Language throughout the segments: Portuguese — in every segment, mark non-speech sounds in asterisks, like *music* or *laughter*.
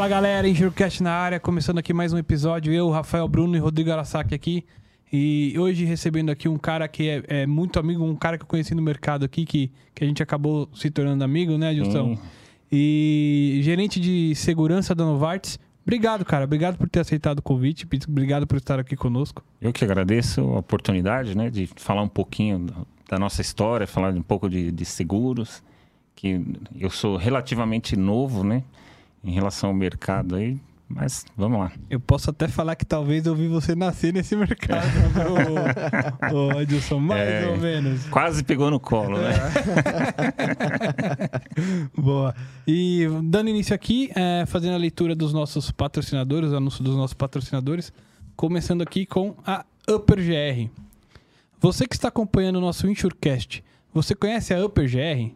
Fala galera, Enxurcast na área, começando aqui mais um episódio. Eu, Rafael Bruno e Rodrigo Arasaki aqui. E hoje recebendo aqui um cara que é, é muito amigo, um cara que eu conheci no mercado aqui, que, que a gente acabou se tornando amigo, né, Gilson? E gerente de segurança da Novartis. Obrigado, cara. Obrigado por ter aceitado o convite. Obrigado por estar aqui conosco. Eu que agradeço a oportunidade, né, de falar um pouquinho da nossa história, falar um pouco de, de seguros, que eu sou relativamente novo, né, em relação ao mercado aí, mas vamos lá. Eu posso até falar que talvez eu vi você nascer nesse mercado, *laughs* né, ô, ô, Edilson, mais É, ou menos. Quase pegou no colo, né? *laughs* Boa. E dando início aqui, é, fazendo a leitura dos nossos patrocinadores, o anúncio dos nossos patrocinadores, começando aqui com a Upper GR. Você que está acompanhando o nosso Insurecast, você conhece a Upper GR?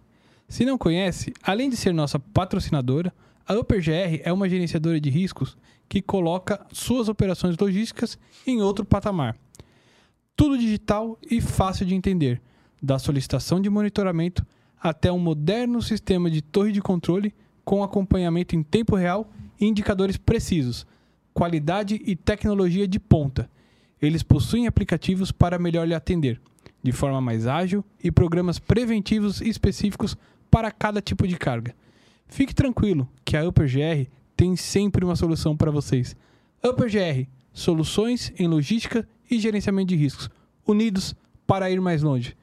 Se não conhece, além de ser nossa patrocinadora, a Upper GR é uma gerenciadora de riscos que coloca suas operações logísticas em outro patamar. Tudo digital e fácil de entender, da solicitação de monitoramento até um moderno sistema de torre de controle com acompanhamento em tempo real e indicadores precisos, qualidade e tecnologia de ponta. Eles possuem aplicativos para melhor lhe atender, de forma mais ágil e programas preventivos específicos para cada tipo de carga. Fique tranquilo que a UpperGR tem sempre uma solução para vocês. UpperGR, soluções em logística e gerenciamento de riscos, unidos para ir mais longe.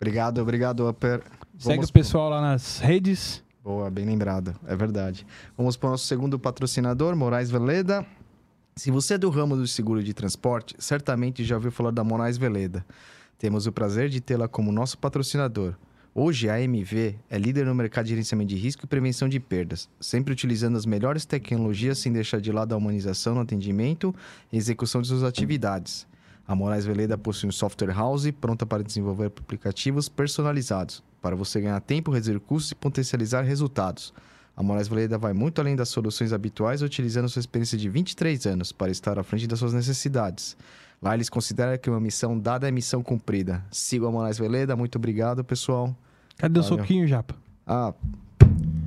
Obrigado, obrigado, Upper. Segue Vamos o pessoal lá nas redes. Boa, bem lembrado, é verdade. Vamos para o nosso segundo patrocinador, Moraes Veleda. Se você é do ramo do seguro de transporte, certamente já ouviu falar da Moraes Veleda. Temos o prazer de tê-la como nosso patrocinador. Hoje, a AMV é líder no mercado de gerenciamento de risco e prevenção de perdas, sempre utilizando as melhores tecnologias sem deixar de lado a humanização no atendimento e execução de suas atividades. A Moraes Veleda possui um software house pronta para desenvolver aplicativos personalizados, para você ganhar tempo, reduzir custos e potencializar resultados. A Moraes Veleda vai muito além das soluções habituais, utilizando sua experiência de 23 anos para estar à frente das suas necessidades. Lá eles consideram que uma missão dada é missão cumprida. Siga a Moraes Veleda, muito obrigado, pessoal. Cadê o Valeu. soquinho, Japa? Ah,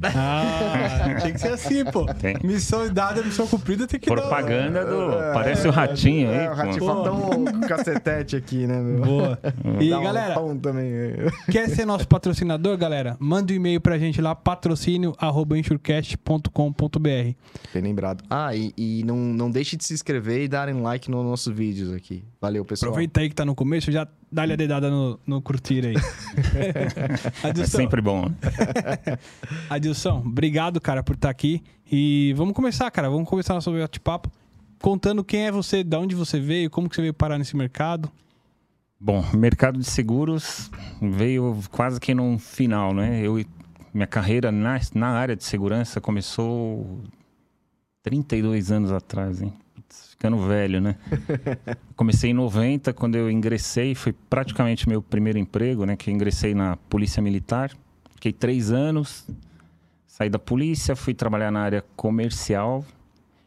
Ah, tem que ser assim, pô. Tem. Missão dada, missão cumprida tem que dar. Propaganda do. Parece o ratinho é, aí. o pô. ratinho Pô. faltou um cacetete aqui, né, meu? Boa. E Dá um galera, pão também. quer ser nosso patrocinador, galera? Manda um e-mail pra gente lá, patrocínio.insurecast.com.br. Bem lembrado. Ah, e, e não, não deixe de se inscrever e darem like nos nossos vídeos aqui. Valeu, pessoal. Aproveita aí que tá no começo, já dá-lhe a dedada no, no curtir aí. *laughs* É Adilson, sempre bom. né? *laughs* Adilson, obrigado, cara, por estar aqui. E vamos começar, cara. Vamos começar nosso bate-papo contando quem é você, de onde você veio, como que você veio parar nesse mercado. Bom, mercado de seguros veio quase que num final, né? Eu, minha carreira na, na área de segurança começou 32 anos atrás, hein? Ficando velho, né? *laughs* Comecei em 90, quando eu ingressei, foi praticamente meu primeiro emprego, né? Que eu ingressei na Polícia Militar. Fiquei três anos, saí da polícia, fui trabalhar na área comercial,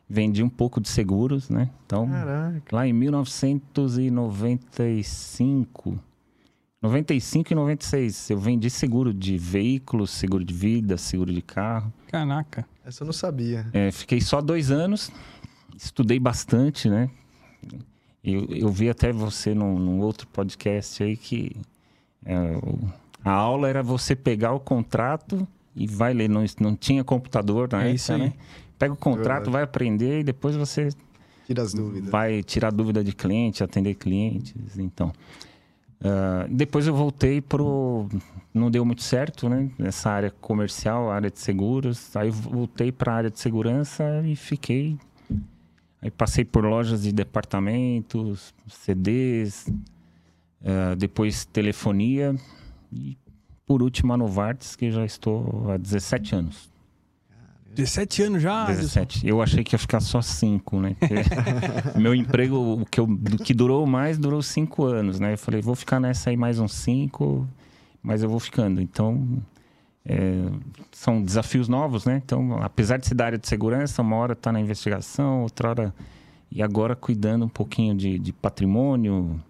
vendi um pouco de seguros, né? Então, Caraca. lá em 1995, 95 e 96, eu vendi seguro de veículos, seguro de vida, seguro de carro. Caraca. Essa eu não sabia. É, fiquei só dois anos, estudei bastante, né? Eu, eu vi até você num, num outro podcast aí que é, a aula era você pegar o contrato e vai ler. Não, não tinha computador na É época, isso aí. né? Pega o contrato, vai aprender e depois você Tira as dúvidas. vai tirar dúvida de cliente, atender clientes, então. Ah, depois eu voltei pro, não deu muito certo, né? Nessa área comercial, área de seguros. Aí eu voltei para a área de segurança e fiquei. Aí passei por lojas de departamentos, CDs, ah, depois telefonia e por último a Novartis, que já estou há 17 anos. 17 anos já, Adilson? 17. Eu achei que ia ficar só 5, né? *laughs* Meu emprego, o que, eu, que durou mais, durou 5 anos, né? Eu falei, vou ficar nessa aí mais uns 5, mas eu vou ficando. Então, é, são desafios novos, né? Então, apesar de ser da área de segurança, uma hora está na investigação, outra hora... E agora cuidando um pouquinho de, de patrimônio,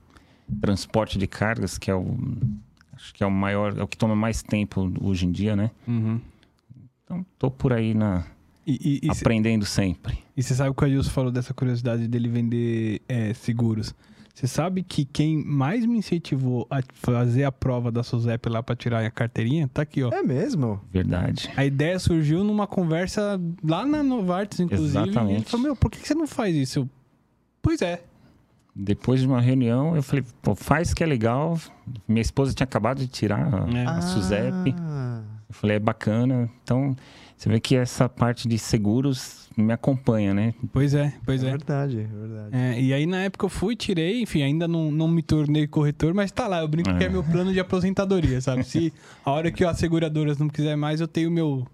transporte de cargas, que é o... Acho que é o maior, é o que toma mais tempo hoje em dia, né? Uhum. Então, tô por aí na, E, e, e, cê- aprendendo sempre. e você sabe que o Adilson falou dessa curiosidade dele vender é, seguros. Você sabe que quem mais me incentivou a fazer a prova da SUSEP lá pra tirar a carteirinha, tá aqui, ó. É mesmo? Verdade. A ideia surgiu numa conversa lá na Novartis, inclusive. E ele Exatamente. falou, meu, por que você não faz isso? Eu, pois é. Depois de uma reunião, eu falei, pô, faz que é legal. Minha esposa tinha acabado de tirar a, É. a SUSEP. Ah, Eu falei, é bacana. Então, você vê que essa parte de seguros me acompanha, né? Pois é, pois é é. verdade, é verdade. É, e aí na época eu fui, tirei, enfim, ainda não, não me tornei corretor, mas tá lá, eu brinco que é É. meu plano de aposentadoria, sabe? Se *laughs* a hora que as seguradoras não quiser mais, eu tenho meu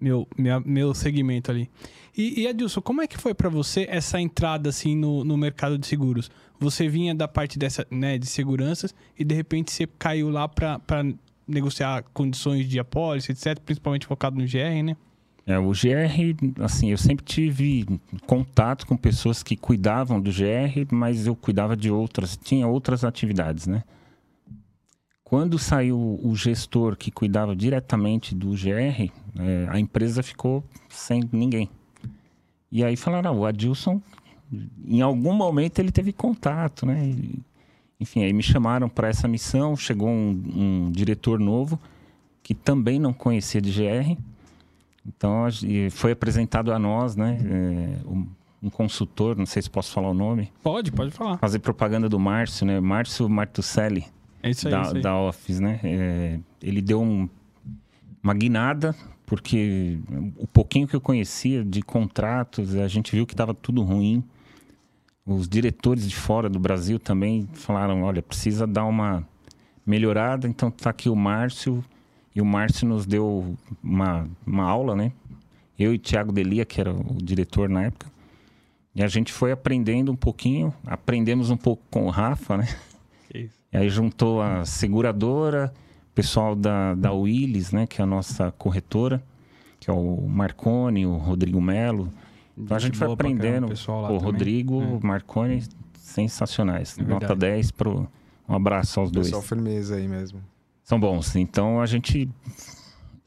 meu minha- meu segmento ali. E, e Adilson, como é que foi pra você essa entrada assim no, no mercado de seguros? Você vinha da parte dessa, né, de seguranças e de repente você caiu lá pra negociar condições de apólice, etc, principalmente focado no GR, né? É, o GR, assim, eu sempre tive contato com pessoas que cuidavam do GR, mas eu cuidava de outras, tinha outras atividades, né? Quando saiu o gestor que cuidava diretamente do GR, é, a empresa ficou sem ninguém. E aí falaram, ah, o Adilson, em algum momento ele teve contato, né? Enfim, aí me chamaram para essa missão, chegou um, um diretor novo que também não conhecia de GR. Então, foi apresentado a nós, né, é, um, um consultor, não sei se posso falar o nome, Pode, pode falar. fazer propaganda do Márcio, né, Márcio Martucelli, É isso aí, da, isso aí. da Office, né, É, ele deu um- uma guinada, porque o pouquinho que eu conhecia de contratos, a gente viu que estava tudo ruim. Os diretores de fora do Brasil também falaram, olha, precisa dar uma melhorada, então tá aqui o Márcio, e o Márcio nos deu uma, uma aula, né? Eu e Thiago Delia, que era o diretor na época, e a gente foi aprendendo um pouquinho, aprendemos um pouco com o Rafa, né? Que isso. E aí juntou a seguradora, o pessoal da, da Willis, né, que é a nossa corretora, que é o Marconi, o Rodrigo Melo. Então a gente foi aprendendo. pessoal lá o também. Rodrigo, É. o Marconi, sensacionais. É Nota verdade. 10 pro. Um abraço aos dois. Pessoal firmeza aí mesmo. São bons. Então a gente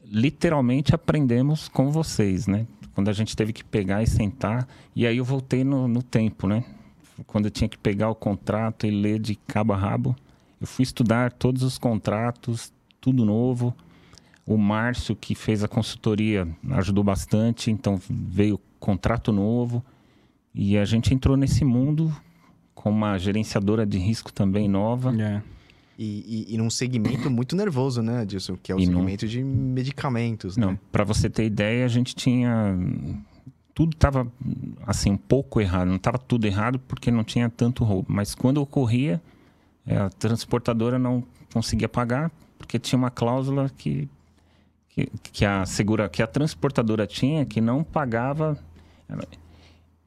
literalmente aprendemos com vocês, né? Quando a gente teve que pegar e sentar. E aí eu voltei no, no tempo, né? Quando eu tinha que pegar o contrato e ler de cabo a rabo. Eu fui estudar todos os contratos, tudo novo. O Márcio, que fez a consultoria, ajudou bastante. Então veio contrato novo. E a gente entrou nesse mundo com uma gerenciadora de risco também nova. É. E, e, e num segmento muito nervoso, né, Dilson? Que é o E segmento de medicamentos, Não, né? para você ter ideia, a gente tinha tudo estava assim um pouco errado, não estava tudo errado porque não tinha tanto roubo, mas quando ocorria, eh, a transportadora não conseguia pagar porque tinha uma cláusula que que, que a segura que a transportadora tinha que não pagava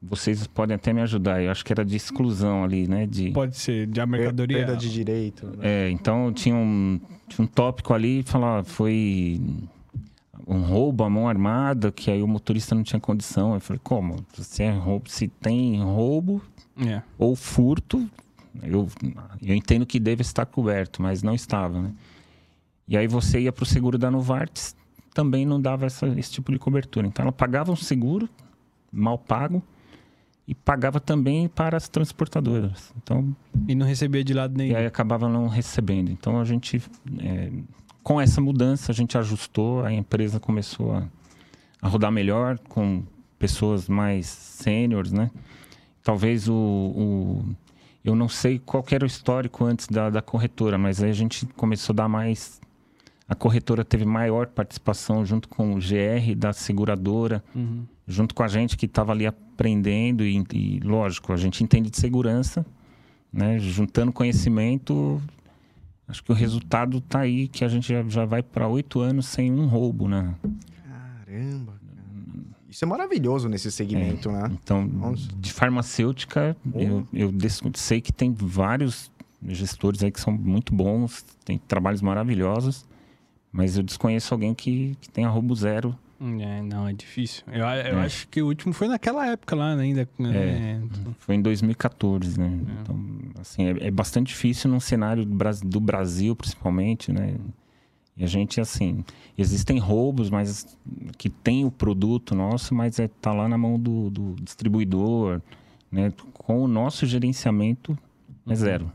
vocês podem até me ajudar, eu acho que era de exclusão ali, né, de Pode ser de a mercadoria. Perda de direito. Né? é, então tinha um, tinha um tópico ali, falar foi um roubo à mão armada, que aí o motorista não tinha condição. Eu falei, como? Se, é roubo, se tem roubo É. ou furto, eu, eu entendo que deve estar coberto, mas não estava, né? E aí você ia para o seguro da Novartis, também não dava essa, esse tipo de cobertura. Então ela pagava um seguro mal pago e pagava também para as transportadoras. Então E não recebia de lado nenhum. e aí acabava não recebendo. Então a gente, é, com essa mudança, a gente ajustou, a empresa começou a, a rodar melhor, com pessoas mais sêniores, né? Talvez o, o- Eu não sei qual era o histórico antes da, da corretora, mas aí a gente começou a dar mais. A corretora teve maior participação junto com o GR da seguradora Uhum. junto com a gente que estava ali aprendendo e, e, lógico, a gente entende de segurança, né? Juntando conhecimento, acho que o resultado está aí, que a gente já, já vai para oito anos sem um roubo, né? Caramba. cara. Isso é maravilhoso nesse segmento, né? Então, Nossa. de farmacêutica, eu, eu sei que tem vários gestores aí que são muito bons, tem trabalhos maravilhosos, mas eu desconheço alguém que, que tenha roubo zero. É, não, é difícil. Eu, eu É. acho que o último foi naquela época lá ainda. né? Foi em 2014, né? É. Então, assim, é, é bastante difícil num cenário do Bras- do Brasil, principalmente, né? E a gente, assim, existem roubos, mas que tem o produto nosso, mas é, tá lá na mão do, do distribuidor, né? Com o nosso gerenciamento é zero.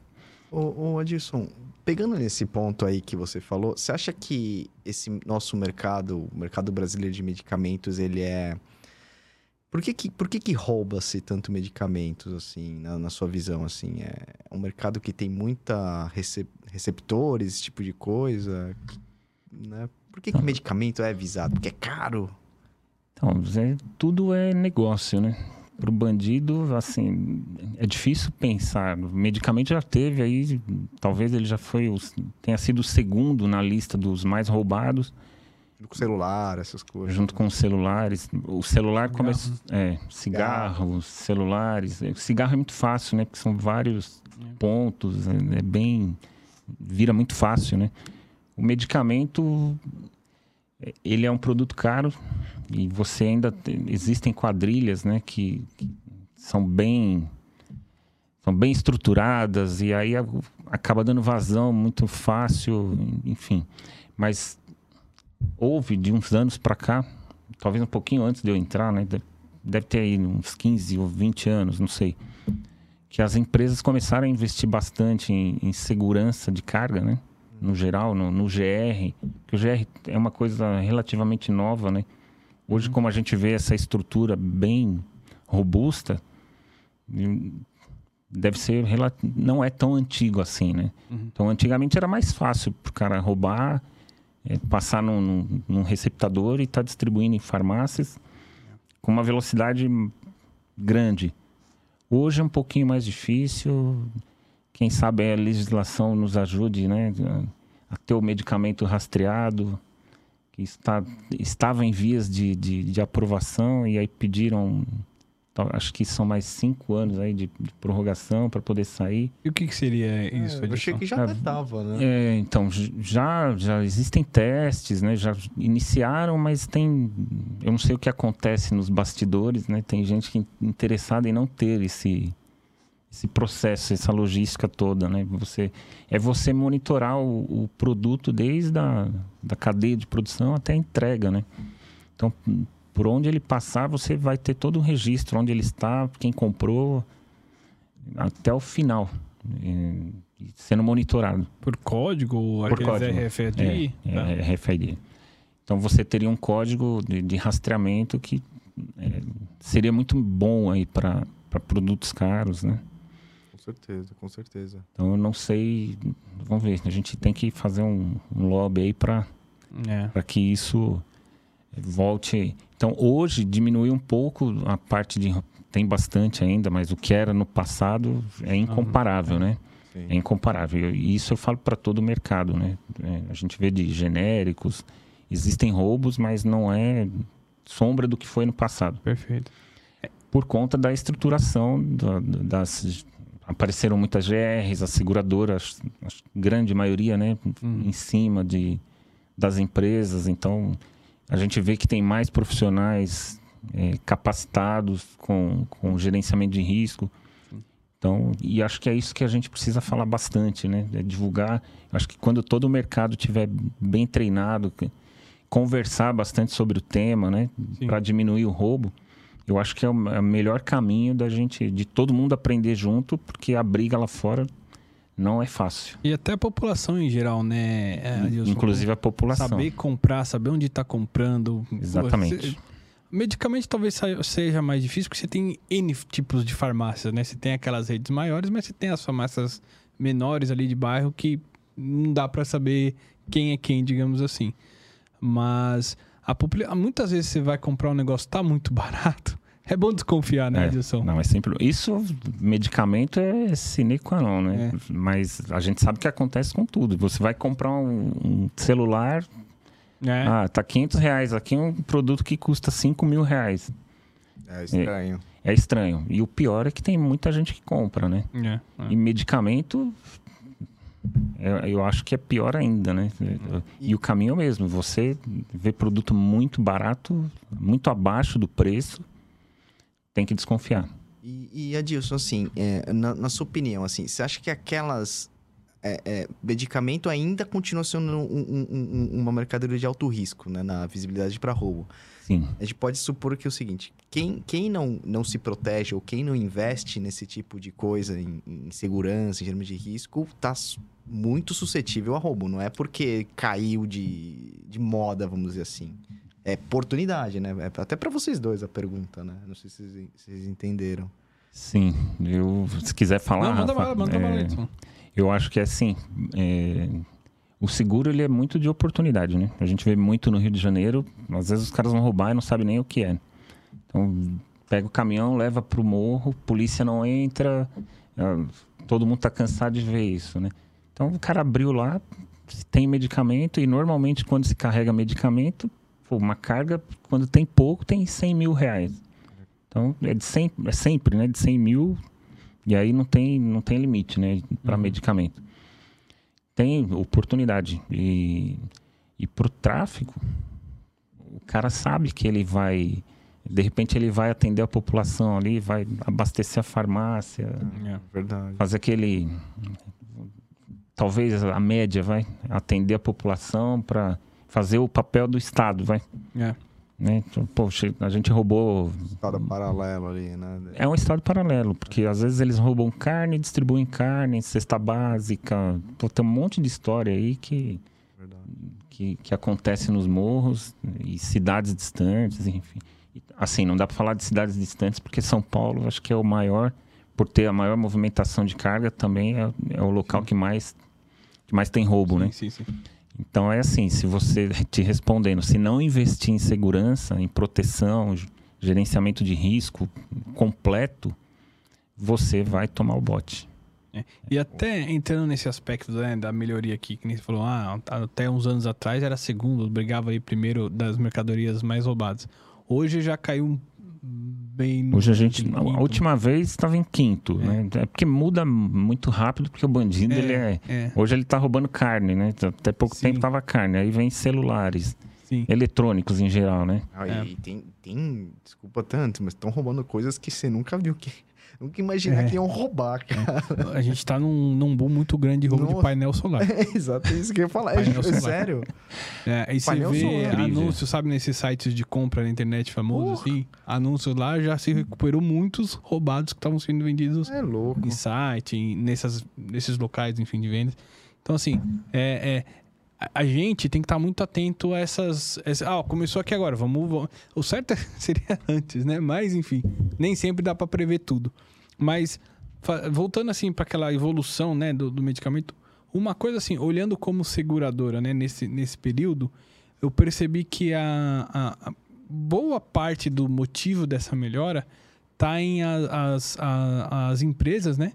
Ô, ô Adilson, pegando nesse ponto aí que você falou, você acha que esse nosso mercado, o mercado brasileiro de medicamentos, ele é... Por que que, por que, que rouba-se tanto medicamentos, assim, na, na, sua visão, assim? É um mercado que tem muita recep receptores, esse tipo de coisa, né? Por que, que medicamento é visado? Porque é caro? Então, é, tudo é negócio, né? Para o bandido, assim, é difícil pensar. O medicamento já teve aí, talvez ele já foi, tenha sido o segundo na lista dos mais roubados com celular, essas coisas. Junto com os celulares. O celular começa. É, cigarros, celulares. O cigarro é muito fácil, né? Porque são vários é. pontos. É, é bem. Vira muito fácil, né? O medicamento. Ele é um produto caro e você ainda. Tem, existem quadrilhas, né? Que, que são bem são bem estruturadas e aí acaba dando vazão muito fácil, enfim. Mas houve de uns anos para cá, talvez um pouquinho antes de eu entrar, né? Deve ter aí uns 15 ou 20 anos, não sei. Que as empresas começaram a investir bastante em, em segurança de carga, né? No geral, no, no, GR. Que o GR é uma coisa relativamente nova, né? Hoje, como a gente vê essa estrutura bem robusta, deve ser não é tão antigo assim, né? Uhum. Então, antigamente era mais fácil para o cara roubar é passar num, num, num, receptador e estar tá distribuindo em farmácias com uma velocidade grande. Hoje é um pouquinho mais difícil. Quem sabe a legislação nos ajude né, a ter o medicamento rastreado, que está, estava em vias de, de, de aprovação e aí pediram acho que são mais cinco anos aí de, de prorrogação para poder sair. E o que, que seria isso? É, eu achei que já estava, ah, né? É, então, já, já existem testes, né? Já iniciaram, mas tem... Eu não sei o que acontece nos bastidores, né? Tem gente que interessada em não ter esse, esse processo, essa logística toda, né? Você, é você monitorar o, o produto desde a da cadeia de produção até a entrega, né? Então, por onde ele passar, você vai ter todo o registro, onde ele está, quem comprou, até o final, sendo monitorado. Por código? Por código. RFID? É, é, é RFID. Então você teria um código de, de rastreamento que é, seria muito bom aí para produtos caros, né? Com certeza, com certeza. Então eu não sei, vamos ver, a gente tem que fazer um, um lobby aí para é. que isso volte. Então, hoje diminuiu um pouco a parte de. Tem bastante ainda, mas o que era no passado é incomparável, né? Sim. É incomparável. E isso eu falo para todo o mercado, né? É, a gente vê de genéricos, existem roubos, mas não é sombra do que foi no passado. Perfeito. Por conta da estruturação da, das. Apareceram muitas GRs, as seguradoras, a grande maioria, né? Hum. Em cima de, das empresas. Então, a gente vê que tem mais profissionais é, capacitados com, com gerenciamento de risco. Então, e acho que é isso que a gente precisa falar bastante, né? É divulgar. Acho que quando todo o mercado estiver bem treinado, conversar bastante sobre o tema, né? Para diminuir o roubo, eu acho que é o, é o melhor caminho da gente, de todo mundo aprender junto, porque a briga lá fora não é fácil. E até a população em geral, né? É, Inclusive a população. Saber comprar, saber onde está comprando. Exatamente. medicamente talvez seja mais difícil, porque você tem N tipos de farmácias, né? Você tem aquelas redes maiores, mas você tem as farmácias menores ali de bairro que não dá para saber quem é quem, digamos assim. Mas a população, muitas vezes você vai comprar um negócio tá muito barato, *laughs* é bom desconfiar, né, Edilson? não, é sempre. Isso, medicamento é sine qua non, né? É. Mas a gente sabe que acontece com tudo. Você vai comprar um, um celular. É. Ah, tá 500 reais. Aqui é um produto que custa 5 mil reais. É estranho. É, é, estranho. E o pior é que tem muita gente que compra, né? É, é. E medicamento. É, eu acho que é pior ainda, né? E, o caminho é o mesmo. Você vê produto muito barato, muito abaixo do preço tem que desconfiar. E, e Adilson, assim, é, na, na, sua opinião, assim, você acha que aquelas é, é, medicamento ainda continua sendo um, um, um, uma mercadoria de alto risco, né? Na visibilidade para roubo. Sim. A gente pode supor que é o seguinte: quem, quem não, não se protege ou quem não investe nesse tipo de coisa, em, em segurança, em termos de risco, está muito suscetível a roubo. Não é porque caiu de, de moda, vamos dizer assim. É oportunidade, né? É até para vocês dois a pergunta, né? Não sei se vocês, vocês entenderam. Sim, eu, se quiser falar. Não, manda Rafa, bala, manda é, bala, Edson. Eu acho que é assim. é, o seguro ele é muito de oportunidade, né? A gente vê muito no Rio de Janeiro. Às vezes os caras vão roubar e não sabem nem o que é. Então pega o caminhão, leva pro morro, polícia não entra. ah, Todo mundo tá cansado de ver isso, né? Então o cara abriu lá, tem medicamento e normalmente quando se carrega medicamento, uma carga quando tem pouco tem 100 mil reais. Então é de 100, é sempre, né? De 100 mil e aí não tem, não tem limite, né? Para medicamento. Tem oportunidade. E, e pro tráfico, o cara sabe que ele vai. De repente ele vai atender a população ali, vai abastecer a farmácia, É. Verdade. fazer aquele. Talvez a média, vai atender a população para fazer o papel do Estado, vai. É. Né? Então, Poxa, a gente roubou Estado paralelo ali, né? é um estado paralelo, porque às vezes eles roubam carne, distribuem carne, cesta básica. Pô, tem um monte de história aí que, que, que acontece nos morros e cidades distantes, enfim. Assim, não dá para falar de cidades distantes, porque São Paulo acho que é o maior, por ter a maior movimentação de carga, também é, é o local que mais, que mais tem roubo, né? Sim, sim, sim. Então é assim, se você te respondendo, se não investir em segurança, em proteção, gerenciamento de risco completo, você vai tomar o bote. E até entrando nesse aspecto né, da melhoria aqui, que nem você falou, ah, até uns anos atrás era segundo, brigava aí primeiro das mercadorias mais roubadas. Hoje já caiu bem no Hoje a gente, quinto. a última vez estava em quinto, né? É porque muda muito rápido, porque o bandido ele é, é, hoje ele tá roubando carne, né? Até pouco Sim. tempo tava carne, aí vem celulares, sim. eletrônicos em geral, né? Ah, É. E tem, tem, desculpa tanto, mas estão roubando coisas que você nunca viu que. Nunca imaginar É. que iam roubar, cara. A gente tá num, num boom muito grande de roubo de Nossa. painel solar. *laughs* É exato isso que eu ia falar. É, Painel ju- solar. sério. É, aí você vê solar. anúncios, sabe, nesses sites de compra na internet famosos, Porra. assim. Anúncios lá já se recuperou muitos roubados que estavam sendo vendidos É louco. em site, em- nessas, nesses locais, enfim, de vendas. Então, assim, é, é, a- gente tem que estar muito atento a essas. essa- ah, começou aqui agora, vamos, vamos- O certo é- *laughs* seria antes, né? Mas, enfim, nem sempre dá para prever tudo. Mas, voltando assim para aquela evolução né, do, do medicamento, uma coisa assim, olhando como seguradora, né, nesse, nesse período, eu percebi que a, a- a boa parte do motivo dessa melhora está em a- as, as empresas, né?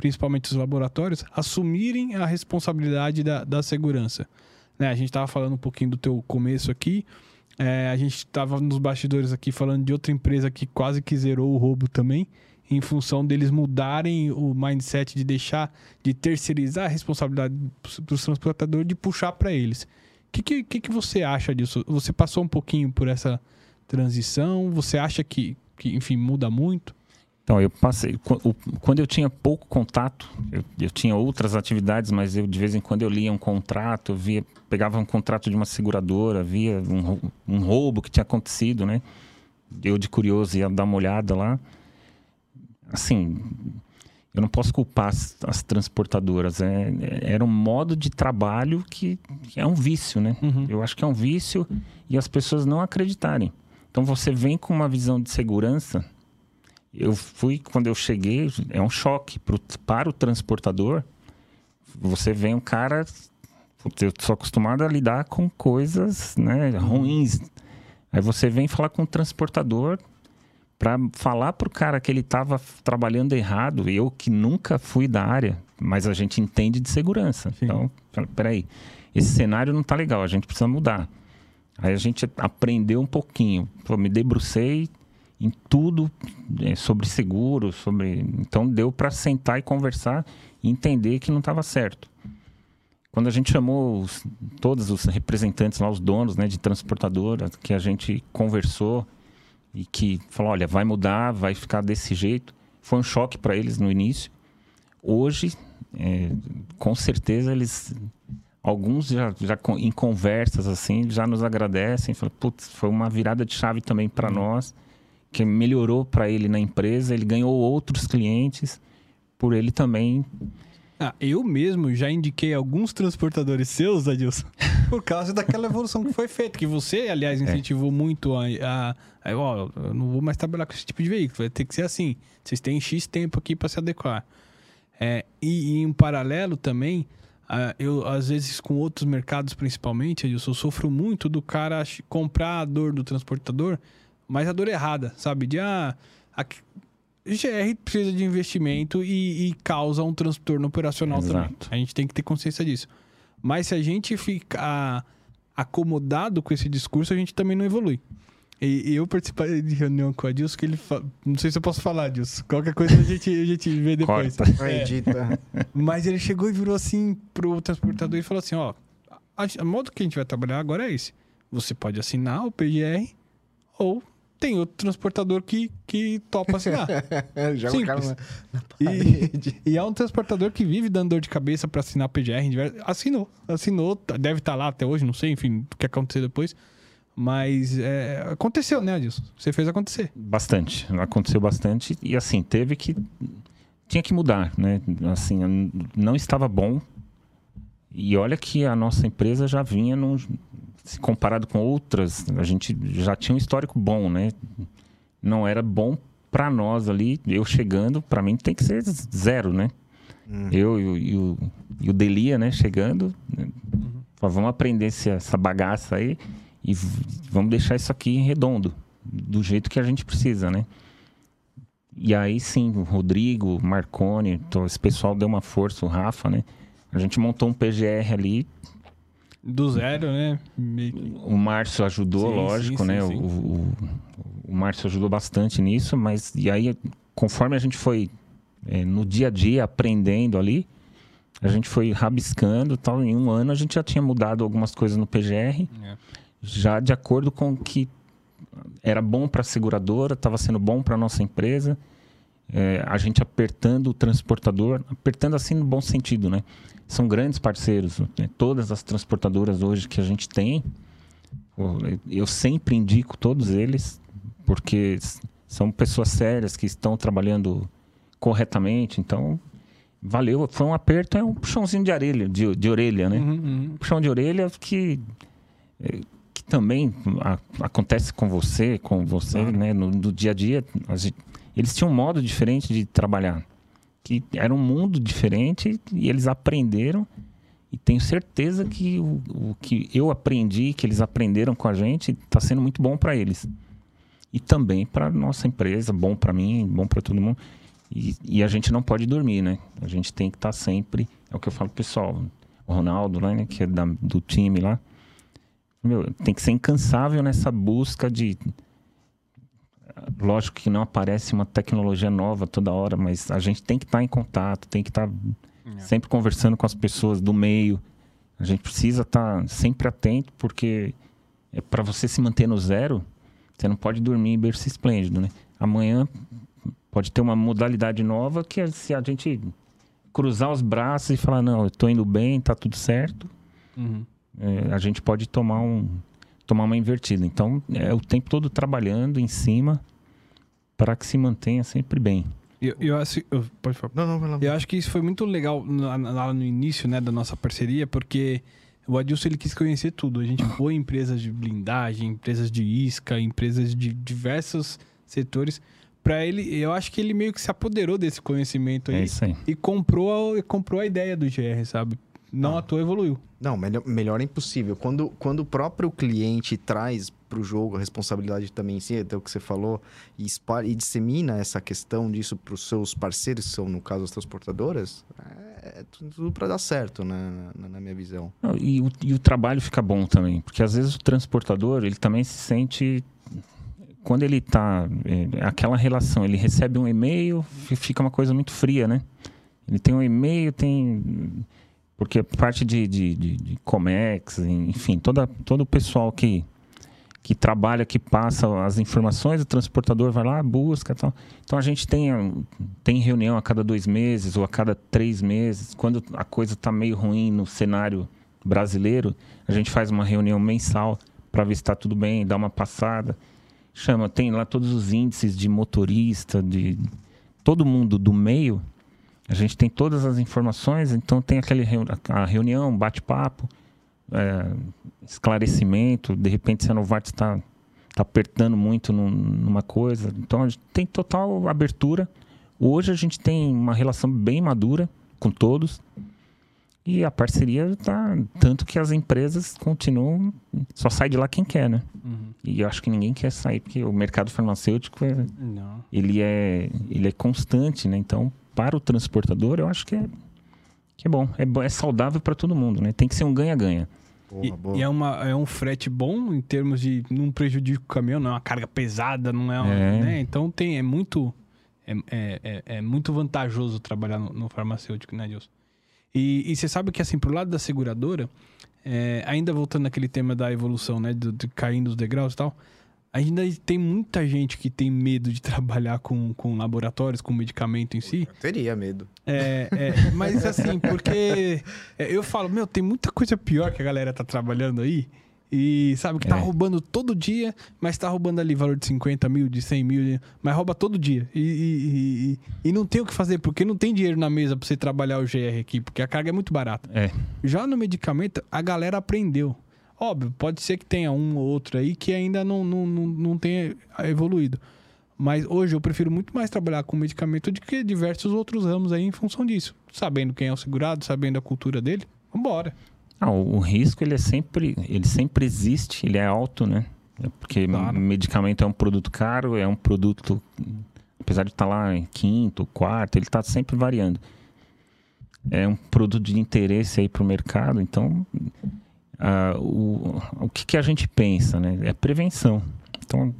Principalmente os laboratórios, assumirem a responsabilidade da, da segurança. Né, A gente estava falando um pouquinho do teu começo aqui, é, a gente estava nos bastidores aqui falando de outra empresa que quase que zerou o roubo também, em função deles mudarem o mindset de deixar, de terceirizar a responsabilidade dos transportadores, de puxar para eles. O que, que, que, que você acha disso? Você passou um pouquinho por essa transição? Você acha que, que enfim, muda muito? Então, eu passei. Quando eu tinha pouco contato, eu, eu tinha outras atividades, mas eu de vez em quando eu lia um contrato, via, pegava um contrato de uma seguradora, via um, um roubo que tinha acontecido, né? Eu de curioso ia dar uma olhada lá. Assim, eu não posso culpar as, as transportadoras. É, é- era um modo de trabalho que, que é um vício, né? Uhum. Eu acho que é um vício e as pessoas não acreditarem. Então você vem com uma visão de segurança. Eu fui, quando eu cheguei, é um choque pro, para o transportador. Você vem um cara. Eu sou acostumado a lidar com coisas né, ruins. Aí você vem falar com o transportador para falar pro cara que ele estava trabalhando errado. Eu que nunca fui da área, mas a gente entende de segurança. Sim. Então, peraí, esse cenário não tá legal, a gente precisa mudar. Aí a gente aprendeu um pouquinho. Pô, me debrucei em tudo é, sobre seguro, sobre. Então deu para sentar e conversar e entender que não estava certo. Quando a gente chamou os- todos os representantes lá, os donos né, de transportadora, que a gente conversou e que falou, olha, vai mudar, vai ficar desse jeito. Foi um choque para eles no início. Hoje é, com certeza eles alguns já, já em conversas assim já nos agradecem falam, putz, foi uma virada de chave também para uhum. nós que melhorou para ele na empresa ele ganhou outros clientes por ele também ah, eu mesmo já indiquei alguns transportadores seus, Adilson, *laughs* por causa daquela evolução que foi feita. Que você, aliás, é. incentivou é. muito a, a, a, ó, eu não vou mais trabalhar com esse tipo de veículo, vai ter que ser assim. Vocês têm X tempo aqui para se adequar. É, e, e, em paralelo também, uh, eu, às vezes, com outros mercados principalmente, Adilson, eu sofro muito do cara comprar a dor do transportador, mas a dor errada, sabe? De, ah, GR precisa de investimento e, e causa um transtorno operacional Exato. também. A gente tem que ter consciência disso. Mas se a gente ficar acomodado com esse discurso, a gente também não evolui. E, e eu participei de reunião com a Dilson que ele fa... Não sei se eu posso falar, Dilson. Qualquer coisa a gente, a gente vê depois. É. Mas ele chegou e virou assim pro transportador e falou assim: ó, a, a modo que a gente vai trabalhar agora é esse. Você pode assinar o PGR ou tem outro transportador que, que topa assinar. *laughs* Já Simples. Na, na e, e é um transportador que vive dando dor de cabeça para assinar PGR. Assinou. Assinou. Deve estar tá lá até hoje, não sei, enfim, o que aconteceu depois. Mas é, aconteceu, né, Adilson? Você fez acontecer. Bastante. Aconteceu bastante. E assim, teve que. Tinha que mudar, né? Assim, não estava bom. E olha que a nossa empresa já vinha num, comparado com outras, a gente já tinha um histórico bom, né? Não era bom para nós ali, eu chegando, para mim tem que ser zero, né? Uhum. Eu e, o, e o Delia, né, chegando, né? Uhum. vamos aprender essa bagaça aí e vamos deixar isso aqui redondo, do jeito que a gente precisa, né? E aí sim, o Rodrigo, Marconi, então, esse pessoal deu uma força, o Rafa, né? A gente montou um PGR ali do zero, né? O Márcio ajudou, sim, lógico, sim, né? Sim, o, o, o Márcio ajudou bastante nisso, mas e aí, conforme a gente foi é, no dia a dia aprendendo ali, a gente foi rabiscando tal. Em um ano a gente já tinha mudado algumas coisas no PGR, é. já de acordo com o que era bom para a seguradora, estava sendo bom para nossa empresa. É, a gente apertando o transportador, apertando assim no bom sentido, né? São grandes parceiros. Né? Todas as transportadoras hoje que a gente tem, eu sempre indico todos eles, porque são pessoas sérias que estão trabalhando corretamente. Então, valeu. Foi um aperto, é um puxãozinho de orelha, de, de orelha né? Uhum, uhum. Puxão de orelha que, é, que também a, acontece com você, com você, né? No, no, dia a dia. Eles tinham um modo diferente de trabalhar que era um mundo diferente e eles aprenderam. E tenho certeza que o, o que eu aprendi, que eles aprenderam com a gente, está sendo muito bom para eles. E também para nossa empresa, bom para mim, bom para todo mundo. E, e, a gente não pode dormir, né? A gente tem que estar tá sempre. É o que eu falo pessoal. O Ronaldo, né, que é da, do time lá. Meu, tem que ser incansável nessa busca de lógico que não aparece uma tecnologia nova toda hora, mas a gente tem que estar tá em contato, tem que estar tá é. sempre conversando com as pessoas do meio. A gente precisa estar tá sempre atento, porque é para você se manter no zero, você não pode dormir em berço esplêndido, né? Amanhã pode ter uma modalidade nova que é se a gente cruzar os braços e falar, não, eu estou indo bem, está tudo certo, uhum. é, a gente pode tomar um tomar uma invertida. Então, é o tempo todo trabalhando em cima para que se mantenha sempre bem. Eu, eu acho, eu, pode falar. Não, não, não. Eu acho que isso foi muito legal lá no início, né, da nossa parceria, porque o Adilson ele quis conhecer tudo. A gente foi em empresas de blindagem, empresas de isca, empresas de diversos setores. Para ele, eu acho que ele meio que se apoderou desse conhecimento aí, é isso aí. e comprou a, comprou a ideia do GR, sabe? Não ah. à toa evoluiu. Não, melhor, melhor é impossível. Quando, quando o próprio cliente traz para o jogo a responsabilidade também em si, até o que você falou, e, espalha, e dissemina essa questão disso para os seus parceiros, que são, no caso, as transportadoras, é, é tudo para dar certo, né, na, na minha visão. Não, e, o, e o trabalho fica bom também, porque às vezes o transportador, ele também se sente quando ele está é, aquela relação, ele recebe um e-mail, fica uma coisa muito fria, né? Ele tem um e-mail, tem porque parte de, de, de, de Comex, enfim, toda, todo o pessoal que, que trabalha, que passa as informações, o transportador vai lá, busca tal. Então a gente tem, tem reunião a cada dois meses ou a cada três meses. Quando a coisa está meio ruim no cenário brasileiro, a gente faz uma reunião mensal para ver se está tudo bem, dá uma passada. Chama, tem lá todos os índices de motorista, de todo mundo do meio. A gente tem todas as informações, então tem aquele a reunião, bate-papo é, esclarecimento, de repente se a Novartis está tá apertando muito num, numa coisa. Então a gente tem total abertura. Hoje a gente tem uma relação bem madura com todos. E a parceria tá tanto que as empresas continuam, só sai de lá quem quer, né? Uhum. E eu acho que ninguém quer sair porque o mercado farmacêutico é, ele é ele é constante, né? Então, para o transportador, eu acho que é que é bom, é, é saudável para todo mundo, né? Tem que ser um ganha-ganha. Boa, e, boa. e, é, uma, é um frete bom em termos de não prejudica o caminhão, não é uma carga pesada, não é, uma, é. Né? Então tem, é muito é, é, é, é muito vantajoso trabalhar no, no farmacêutico, né, Deus? E, e, você sabe que assim, pro lado da seguradora, é, ainda voltando naquele tema da evolução, né, de, de caindo os degraus e tal, ainda tem muita gente que tem medo de *laughs* trabalhar com, com laboratórios, com medicamento em si. Eu teria medo. É, é mas assim, porque é, eu falo, meu, tem muita coisa pior que a galera tá trabalhando aí. E sabe que tá é. roubando todo dia, mas tá roubando ali valor de 50 mil, de 100 mil, mas rouba todo dia. E, e, e, e não tem o que fazer, porque não tem dinheiro na mesa pra você trabalhar o GR aqui, porque a carga é muito barata. É. Já no medicamento, a galera aprendeu. Óbvio, pode ser que tenha um ou outro aí que ainda não, não, não, não tenha evoluído. Mas hoje eu prefiro muito mais trabalhar com medicamento do que diversos outros ramos aí em função disso. Sabendo quem é o segurado, sabendo a cultura dele, vambora. Ah, o, o risco ele é sempre, ele sempre existe, ele é alto, né? É porque claro. medicamento é um produto caro, é um produto, apesar de estar tá lá em quinto, quarto, ele está sempre variando. É um produto de interesse aí para o mercado, então uh, o, o que, que a gente pensa, né? É prevenção. Então,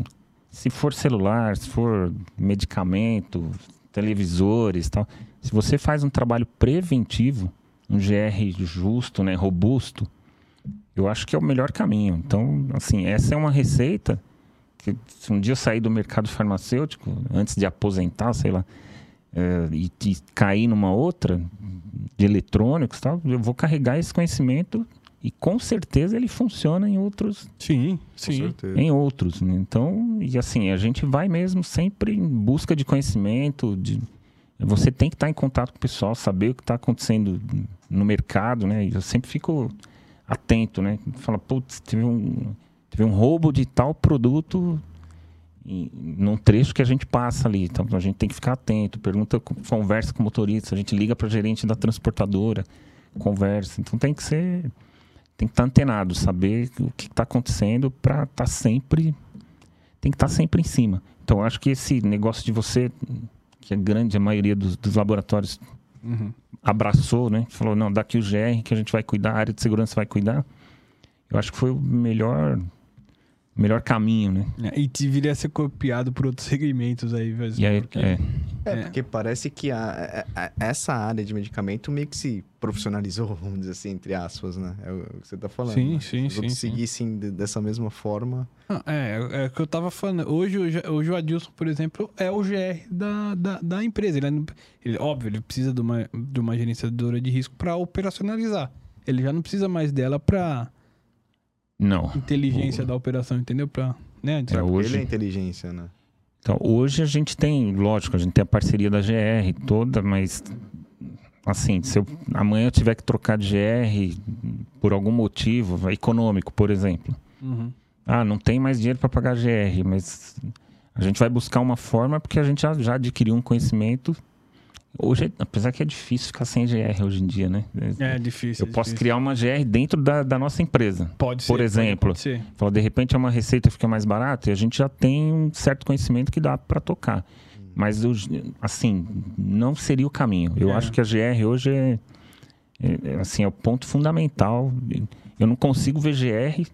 se for celular, se for medicamento, televisores tal, se você faz um trabalho preventivo, um GR justo, né, robusto, eu acho que é o melhor caminho. Então, assim, essa é uma receita que se um dia eu sair do mercado farmacêutico, antes de aposentar, sei lá, é, e, e cair numa outra, de eletrônicos tal, eu vou carregar esse conhecimento e com certeza ele funciona em outros. Sim, sim. Em outros. Né? Então, e assim, a gente vai mesmo sempre em busca de conhecimento. De... Você tem que estar em contato com o pessoal, saber o que está acontecendo no mercado, né? Eu sempre fico atento, né? Fala, putz, teve um, teve um roubo de tal produto em, num trecho que a gente passa ali. Então a gente tem que ficar atento, pergunta, conversa com o motorista, a gente liga para a gerente da transportadora, conversa. Então tem que ser tem que estar tá antenado, saber o que está acontecendo para estar tá sempre. Tem que estar tá sempre em cima. Então, acho que esse negócio de você, que a grande a maioria dos, dos laboratórios uhum. abraçou, né? Falou, não, daqui o GR que a gente vai cuidar, a área de segurança vai cuidar. Eu acho que foi o melhor melhor caminho, né? É, e deveria ser copiado por outros segmentos aí, e aí porque... é. É, é, porque parece que a, a, essa área de medicamento meio que se profissionalizou, *laughs* vamos dizer assim, entre aspas, né? É o que você está falando. Sim, né? sim, Se sim. seguissem sim. dessa mesma forma. Ah, é, é o que eu estava falando. Hoje, hoje o Adilson, por exemplo, é o GR da, da, da empresa. Ele, é, ele, óbvio, ele precisa de uma, de uma gerenciadora de risco para operacionalizar. Ele já não precisa mais dela para não. Inteligência o... da operação, entendeu? Pra, né? É, hoje... Ele é inteligência, né? Então, hoje a gente tem, lógico, a gente tem a parceria da GR toda, mas assim, se eu, amanhã eu tiver que trocar de GR por algum motivo econômico, por exemplo. Uhum. Ah, não tem mais dinheiro para pagar GR, mas a gente vai buscar uma forma porque a gente já, já adquiriu um conhecimento Hoje, apesar que é difícil ficar sem GR hoje em dia, né? É difícil. Eu é posso difícil. criar uma GR dentro da, da nossa empresa. Pode ser. Por exemplo. Pode, ser. Fala, de repente é uma receita fica mais barata e a gente já tem um certo conhecimento que dá para tocar. Mas, assim, não seria o caminho. Eu é. acho que a GR hoje é, é, é, assim, é o ponto fundamental. Eu não consigo ver GR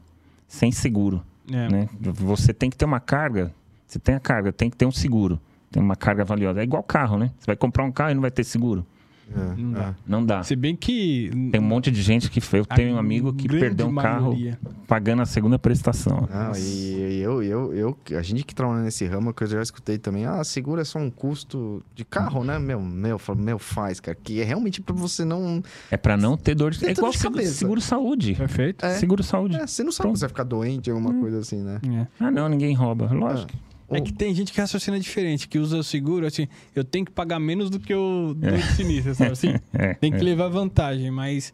sem seguro. É. Né? Você tem que ter uma carga. Você tem a carga, tem que ter um seguro tem uma carga valiosa. É igual carro, né? Você vai comprar um carro e não vai ter seguro. É, Não dá. é. Não dá. Se bem que. Tem um monte de gente que foi. Eu a tenho um amigo que perdeu um carro maioria. pagando a segunda prestação. Não, e eu, eu, eu, a gente que trabalha nesse ramo, que eu já escutei também, ah, seguro é só um custo de carro, né? Meu, meu, meu faz, cara. Que é realmente pra você não. É pra não ter dor de Tem É igual de seguro, cabeça. seguro saúde. Perfeito. É. Seguro saúde. É, você não sabe Pronto. que você vai ficar doente, alguma coisa assim, né? É. Ah, não, ninguém rouba. Lógico. É que tem gente que raciocina diferente, que usa o seguro assim, eu tenho que pagar menos do que o do É. sinistro, sabe assim? *laughs* É, Tem que é. levar vantagem, mas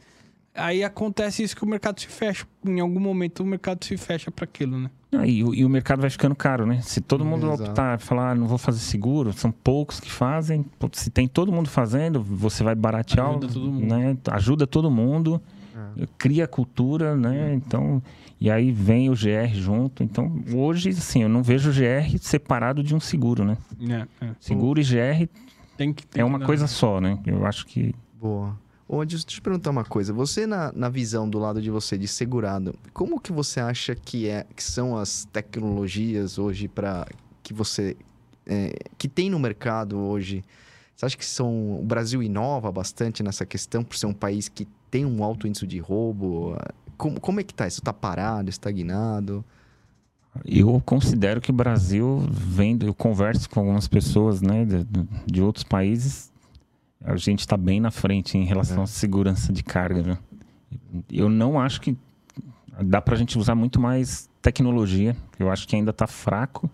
aí acontece isso que o mercado se fecha. Em algum momento o mercado se fecha para aquilo, né? Ah, e, o- e o mercado vai ficando caro, né? Se todo mundo Exato. optar, falar, ah, não vou fazer seguro, são poucos que fazem. Se tem todo mundo fazendo, você vai baratear, Ajuda todo mundo. né? Ajuda todo mundo, cria cultura, né? Então, e aí vem o GR junto. Então, hoje, assim, eu não vejo o GR separado de um seguro, né? É, é. Seguro e GR Tem que, tem é que uma dar- coisa só, né? Eu acho que Boa. Ô, Adilson, deixa eu te perguntar uma coisa. Você, na, na visão do lado de você, de segurado, como que você acha que, é, que são as tecnologias hoje para que você... é, que tem no mercado hoje? Você acha que são, o Brasil inova bastante nessa questão por ser um país que tem um alto índice de roubo? Como, como é que tá? Isso tá parado, estagnado? Eu considero que o Brasil, vendo, eu converso com algumas pessoas né, de, de outros países, a gente está bem na frente em relação É. à segurança de carga. Viu? Eu não acho que dá para a gente usar muito mais tecnologia. Eu acho que ainda está fraco,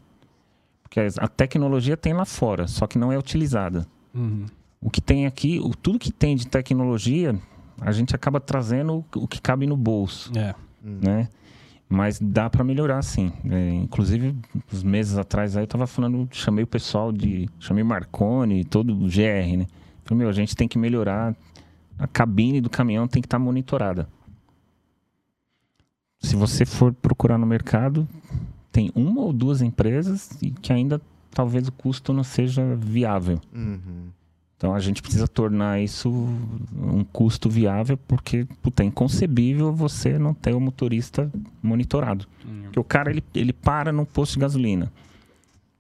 porque a tecnologia tem lá fora, só que não é utilizada. Uhum. O que tem aqui, o, tudo que tem de tecnologia, a gente acaba trazendo o, que cabe no bolso É. né? Mas dá para melhorar, sim. É, inclusive, uns meses atrás aí eu tava falando, chamei o pessoal de. Chamei Marconi, todo o GR, né? Falei, meu, a gente tem que melhorar. A cabine do caminhão tem que estar monitorada. Se você for procurar no mercado, tem uma ou duas empresas e que ainda talvez o custo não seja viável. Uhum. Então a gente precisa tornar isso um custo viável, porque puta, é inconcebível você não ter o motorista monitorado. Porque o cara ele, ele para num posto de gasolina.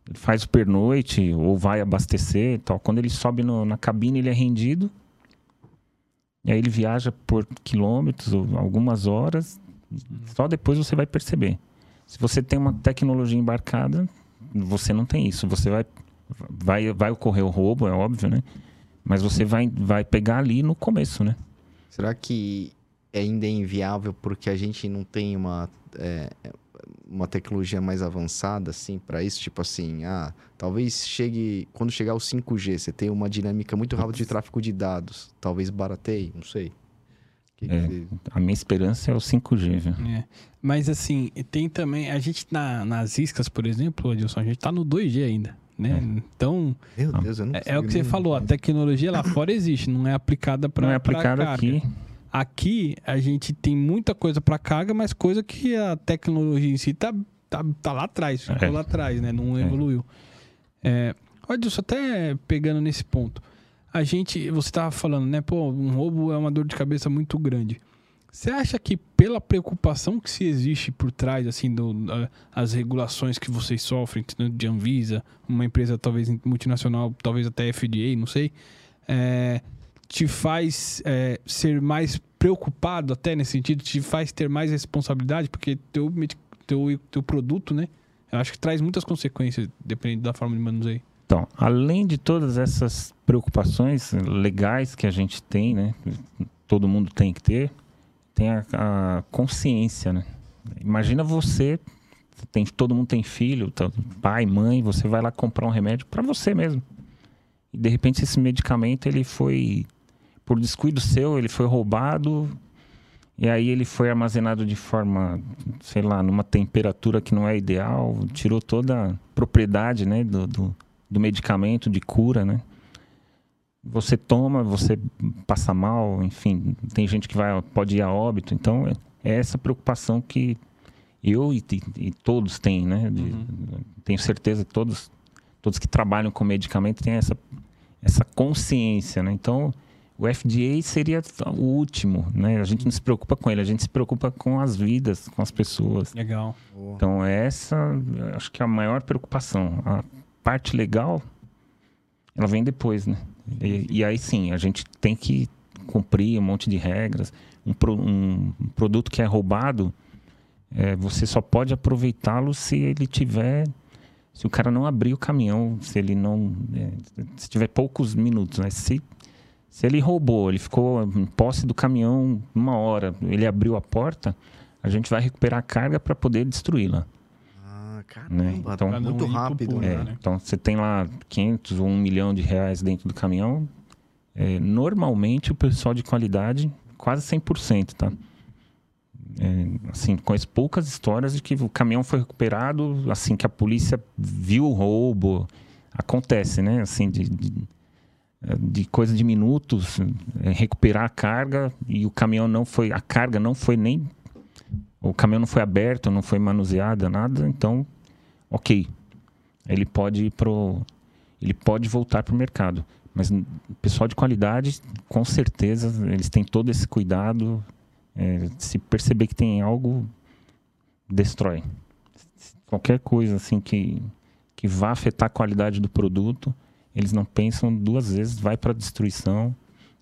Ele faz o pernoite ou vai abastecer e tal. Quando ele sobe no- na cabine, ele é rendido. E aí ele viaja por quilômetros ou algumas horas. Só depois você vai perceber. Se você tem uma tecnologia embarcada, você não tem isso. Você vai, vai, vai ocorrer o roubo, é óbvio, né? Mas você vai, vai pegar ali no começo, né? Será que ainda é inviável porque a gente não tem uma, é, uma tecnologia mais avançada, assim, para isso? Tipo assim, ah, talvez chegue... Quando chegar o 5G, você tem uma dinâmica muito rápida de tráfego de dados. Talvez barateie, não sei. Que que É. você- A minha esperança é o 5G, viu? É. Mas assim, tem também. A gente na, nas iscas, por exemplo, Adilson, a gente tá no 2G ainda. Né? Então, Meu. Deus, eu não é, é o que você nem- falou, a tecnologia lá fora existe, não é aplicada para Não é aplicado aqui. Aqui a gente tem muita coisa para carga, mas coisa que a tecnologia em si tá, tá, tá lá atrás, ficou É. lá atrás, né? Não É. evoluiu. É, olha, Dilson, até pegando nesse ponto. A gente, você tava falando, né? Pô, um roubo é uma dor de cabeça muito grande. Você acha que pela preocupação que se existe por trás, assim, do, da- as regulações que vocês sofrem, de Anvisa, uma empresa talvez multinacional, talvez até FDA, não sei, é, te faz é, ser mais preocupado até nesse sentido, te faz ter mais responsabilidade, porque teu, teu, teu produto, né? Eu acho que traz muitas consequências, dependendo da forma de manuseio. Então, além de todas essas preocupações legais que a gente tem, né? Todo mundo tem que ter, tem a, a consciência, né? Imagina você, tem, todo mundo tem filho, tá, pai, mãe, você vai lá comprar um remédio para você mesmo. E de repente esse medicamento ele foi, por descuido seu, ele foi roubado e aí ele foi armazenado de forma, sei lá, numa temperatura que não é ideal, tirou toda a propriedade, né, do, do, do medicamento de cura, né? Você toma, você passa mal, enfim, tem gente que vai pode ir a óbito, então é, é essa preocupação que eu e, e- e todos têm, né? De- Tenho certeza que todos todos que trabalham com medicamento têm essa essa consciência, né? Então o FDA seria o último, né? A gente não se preocupa com ele, a gente se preocupa com as vidas, com as pessoas. Legal. Então essa, acho que é a maior preocupação. A parte legal, ela vem depois, né? E, e aí sim, a gente tem que cumprir um monte de regras. Um, pro- um produto que é roubado, é, você só pode aproveitá-lo se ele tiver. Se o cara não abrir o caminhão, se ele não. é, se tiver poucos minutos, né? Se, se ele roubou, ele ficou em posse do caminhão uma hora, ele abriu a porta, a gente vai recuperar a carga para poder destruí-la. Ah, Né? caramba. Então- não muito rápido. pulo, né? É, né? Então você tem lá 500 ou 1 milhão de reais dentro do caminhão. É, normalmente o pessoal de qualidade, quase 100%, tá? É, assim, conheço poucas histórias de que o caminhão foi recuperado assim que a polícia viu o roubo. Acontece, né? Assim, de, de, de coisa de minutos, é, recuperar a carga e o caminhão não foi, a carga não foi nem, o caminhão não foi aberto, não foi manuseada, nada. Então, ok, ele pode ir pro, ele pode voltar para o mercado. Mas o pessoal de qualidade, com certeza, eles têm todo esse cuidado. é, se perceber que tem algo, destrói. Qualquer coisa assim que, que vá afetar a qualidade do produto, eles não pensam duas vezes, vai para destruição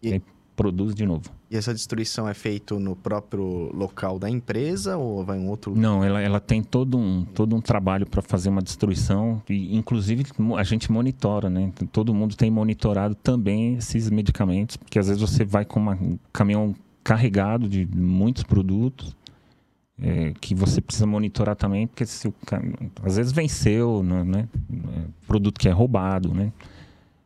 E- e, produz de novo. E essa destruição é feita no próprio local da empresa ou vai em outro Não, ela, ela tem todo um, todo um trabalho para fazer uma destruição e, inclusive, a gente monitora, né? Todo mundo tem monitorado também esses medicamentos, porque às vezes você vai com uma- um caminhão carregado de muitos produtos é, que você precisa monitorar também, porque se o, às vezes venceu, né? né? É, produto que é roubado, né?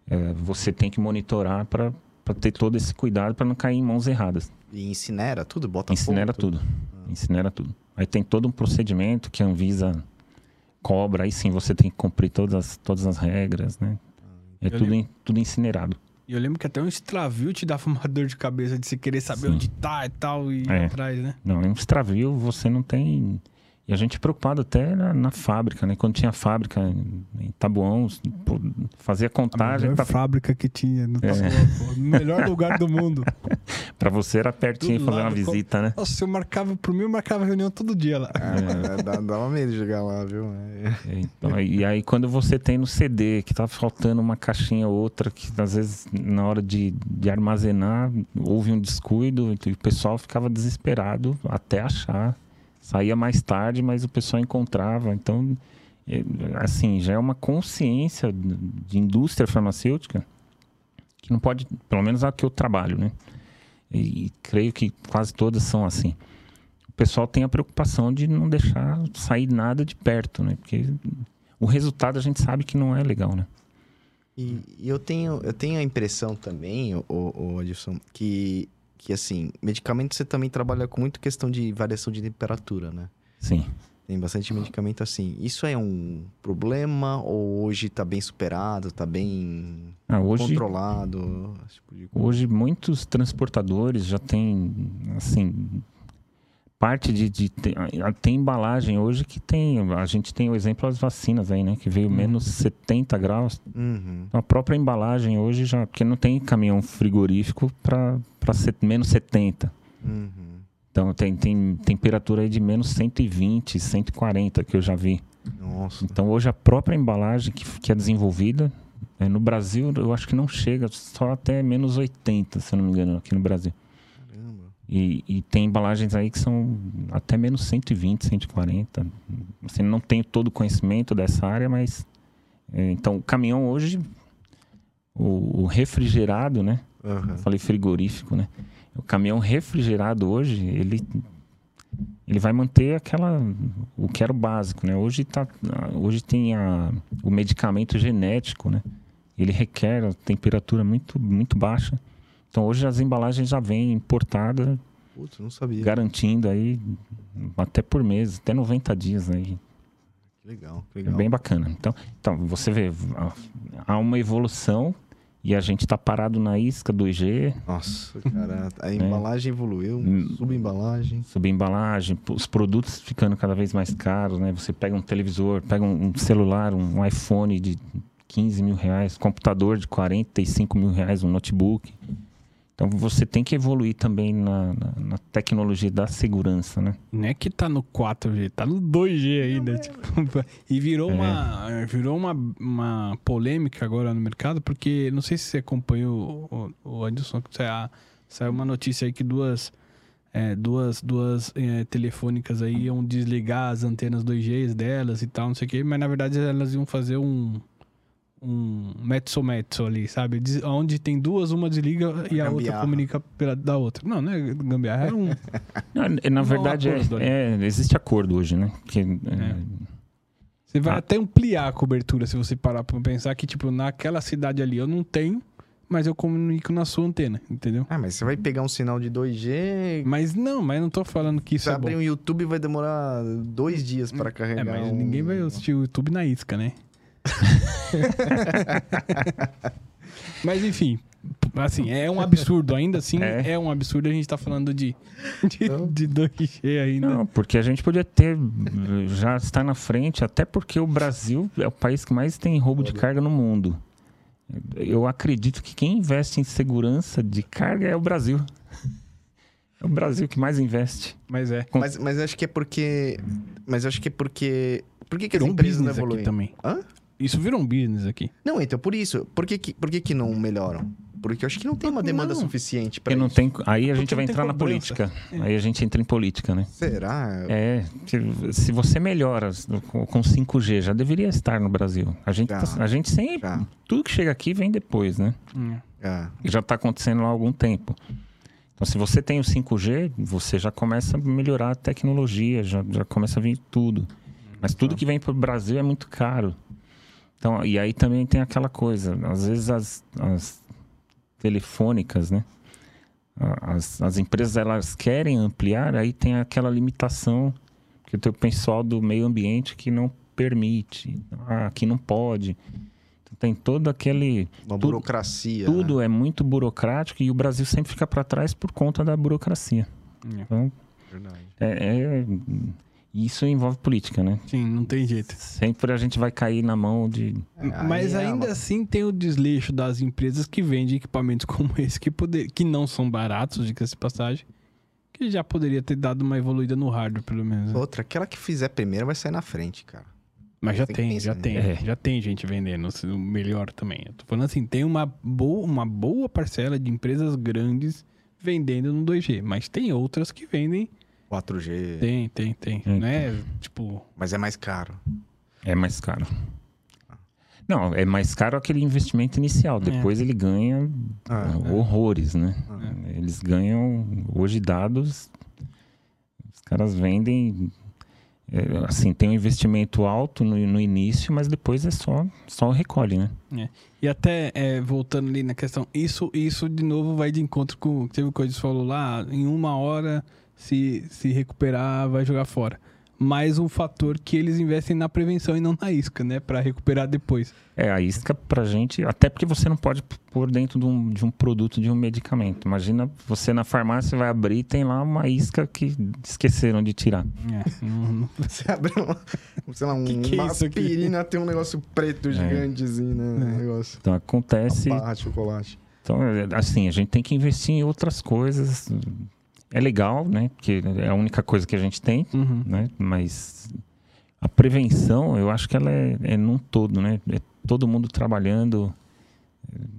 É, você tem que monitorar para ter todo esse cuidado para não cair em mãos erradas. E incinera tudo? Bota Incinera fogo, tudo. Incinera tudo. Aí tem todo um procedimento que a Anvisa cobra, aí sim você tem que cumprir todas as, todas as regras, né? É Eu tudo, lembro- tudo incinerado. E eu lembro que até um extravio te dava uma *laughs* dor de cabeça de você querer saber Sim. onde tá e tal e ir É. atrás, né? Não, um extravio você não tem. E a gente preocupado até na, na fábrica, né? Quando tinha fábrica em em Tabuão, fazia A contagem melhor pra, fábrica que tinha no É. Taboão, pô. No melhor lugar do mundo. *laughs* pra você era pertinho fazer uma lado, com- visita, né? Nossa, eu marcava, por mim eu marcava reunião todo dia lá. É, dá, dava medo de jogar lá, viu? É. É, então, e aí quando você tem no CD que tá faltando uma caixinha ou outra, que às vezes na hora de, de armazenar houve um descuido e o pessoal ficava desesperado até achar. Saía mais tarde, mas o pessoal encontrava. Então, é, assim, já é uma consciência de indústria farmacêutica que não pode, pelo menos a que eu trabalho, né? E, e creio que quase todas são assim o pessoal tem a preocupação de não deixar sair nada de perto, né? Porque o resultado a gente sabe que não é legal, né? E, eu, tenho, eu tenho a impressão também, o, o, que, que assim, medicamento você também trabalha com muito questão de variação de temperatura, né? Sim. Tem bastante medicamento assim. Isso é um problema ou hoje tá bem superado, tá bem Ah, hoje, controlado? tipo hoje muitos transportadores já têm, assim, parte de, de tem, ah, tem embalagem hoje que tem, a gente tem o exemplo das vacinas aí, né? Que veio menos 70 graus. Uhum. A própria embalagem hoje já, porque não tem caminhão frigorífico para menos 70. Uhum. Então tem, tem temperatura aí de menos 120, 140 que eu já vi. Nossa. Então hoje a própria embalagem que, que é desenvolvida, é, no Brasil eu acho que não chega, só até menos 80, se eu não me engano, aqui no Brasil. E, e tem embalagens aí que são até menos 120, 140. Assim, não tenho todo o conhecimento dessa área, mas... é, então o caminhão hoje, o, o refrigerado, né? Eu falei frigorífico, né? O caminhão refrigerado hoje, ele ele vai manter aquela o que era o básico, né? Hoje tá hoje tem a, o medicamento genético, né? Ele requer a temperatura muito muito baixa. Então hoje as embalagens já vêm importadas, Putz, não sabia. garantindo aí até por mês, até 90 dias aí. Que legal, que É legal. bem bacana. Então, então você vê, há uma evolução e a gente tá parado na isca do IG, Nossa, cara, a embalagem evoluiu, Hum. subembalagem. subembalagem, os produtos ficando cada vez mais caros, né? Você pega um televisor, pega um um celular, um iPhone de 15 mil reais, computador de 45 mil reais, um notebook. Então você tem que evoluir também na, na, na tecnologia da segurança, né? Não é que tá no 4G, tá no 2G ainda. Tipo, *laughs* e virou, É. uma, virou uma, uma polêmica agora no mercado, porque não sei se você acompanhou o, o Adilson, que saiu, saiu uma notícia aí que duas, é, duas, duas é, telefônicas aí iam desligar as antenas 2G delas e tal, não sei o quê, mas na verdade elas iam fazer um. Um metso-metso ali, sabe? Onde tem duas, uma desliga e a outra Gambiarra. comunica pela, da outra. Não, não é gambiarra, é um. *laughs* Na, na verdade, é, é- existe acordo hoje, né? Que, é, Você vai Ah. até ampliar a cobertura se você parar pra pensar que, tipo, naquela cidade ali eu não tenho, mas eu comunico na sua antena, entendeu? Ah, mas você vai pegar um sinal de 2G. Mas não, mas não tô falando que isso Você é bom. abrir um YouTube vai demorar dois dias para carregar. É, mas um- ninguém vai assistir o YouTube na isca, né? *laughs* mas enfim, assim, é um absurdo. Ainda assim, é, É. um absurdo a gente tá falando de, de, de 2G ainda. Não, porque a gente podia ter, já está na frente, até porque o Brasil é o país que mais tem roubo de carga no mundo. Eu acredito que quem investe em segurança de carga é o Brasil. É o Brasil que mais investe. Mas é. Mas, mas acho que é porque. Mas acho que é porque. Por que, que as um empresas não evoluem? também. Hã? Isso virou um business aqui. Não, então por isso. Por que, que, por que, que não melhoram? Porque eu acho que não tem uma demanda Não. suficiente para Porque não isso. tem, aí a gente Porque vai entrar na cobrança. política. Aí a gente entra em política, né? Será? É, se, se você melhora com, com 5G, já deveria estar no Brasil. A gente, Já. tá- a gente sempre. Já. Tudo que chega aqui vem depois, né? Ah, E já está acontecendo lá há algum tempo. Então, se você tem o 5G, você já começa a melhorar a tecnologia, já, já começa a vir tudo. Mas tudo que vem para o Brasil é muito caro. Então, e aí também tem aquela coisa, às vezes as, as telefônicas, né? As, as empresas elas querem ampliar, aí tem aquela limitação que tem o pessoal do meio ambiente que não permite, ah, que não pode. Então, tem todo aquele uma Tudo- burocracia. tudo né? é muito burocrático e o Brasil sempre fica para trás por conta da burocracia. É. Então, Verdade. é, é- isso envolve política, né? Sim, não tem jeito. Sempre a gente vai cair na mão de. É, Mas aí é ainda uma- assim tem o desleixo das empresas que vendem equipamentos *laughs* como esse, que, poder, que não são baratos, diga-se de passagem, que já poderia ter dado uma evoluída no hardware, pelo menos. né? Outra, aquela que fizer primeiro vai sair na frente, cara. Mas já tem já tem, É. já tem gente vendendo o melhor também. Eu tô falando assim, tem uma boa, uma boa parcela de empresas grandes vendendo no 2G, mas tem outras que vendem, 4G. tem, tem, tem, Hum. né? Tipo, Mas é mais caro. É mais caro. Não, é mais caro aquele investimento inicial. Depois ele ganha Ah, horrores, né? Ah. Eles ganham hoje dados. Os caras vendem. é, assim, tem um investimento alto no, no início, mas depois é só, só recolhe, né? E até, é, voltando ali na questão, isso, isso de novo vai de encontro com o que o Coides falou lá, em uma hora, se, se recuperar, vai jogar fora. Mais um fator que eles investem na prevenção e não na isca, né? Pra recuperar depois. É, a isca pra gente, até porque você não pode pôr dentro de um, de um produto, de um medicamento. Imagina você na farmácia vai abrir e tem lá uma isca que esqueceram de tirar. É, não- *laughs* Você abre uma, sei lá, um, Que que é uma aspirina, tem um negócio preto gigantezinho, né? Um negócio. Então acontece. Uma barra de chocolate. Então, é, assim, a gente tem que investir em outras coisas. É legal, né? Porque é a única coisa que a gente tem, Uhum. né? Mas a prevenção, eu acho que ela é, é num todo, né? É todo mundo trabalhando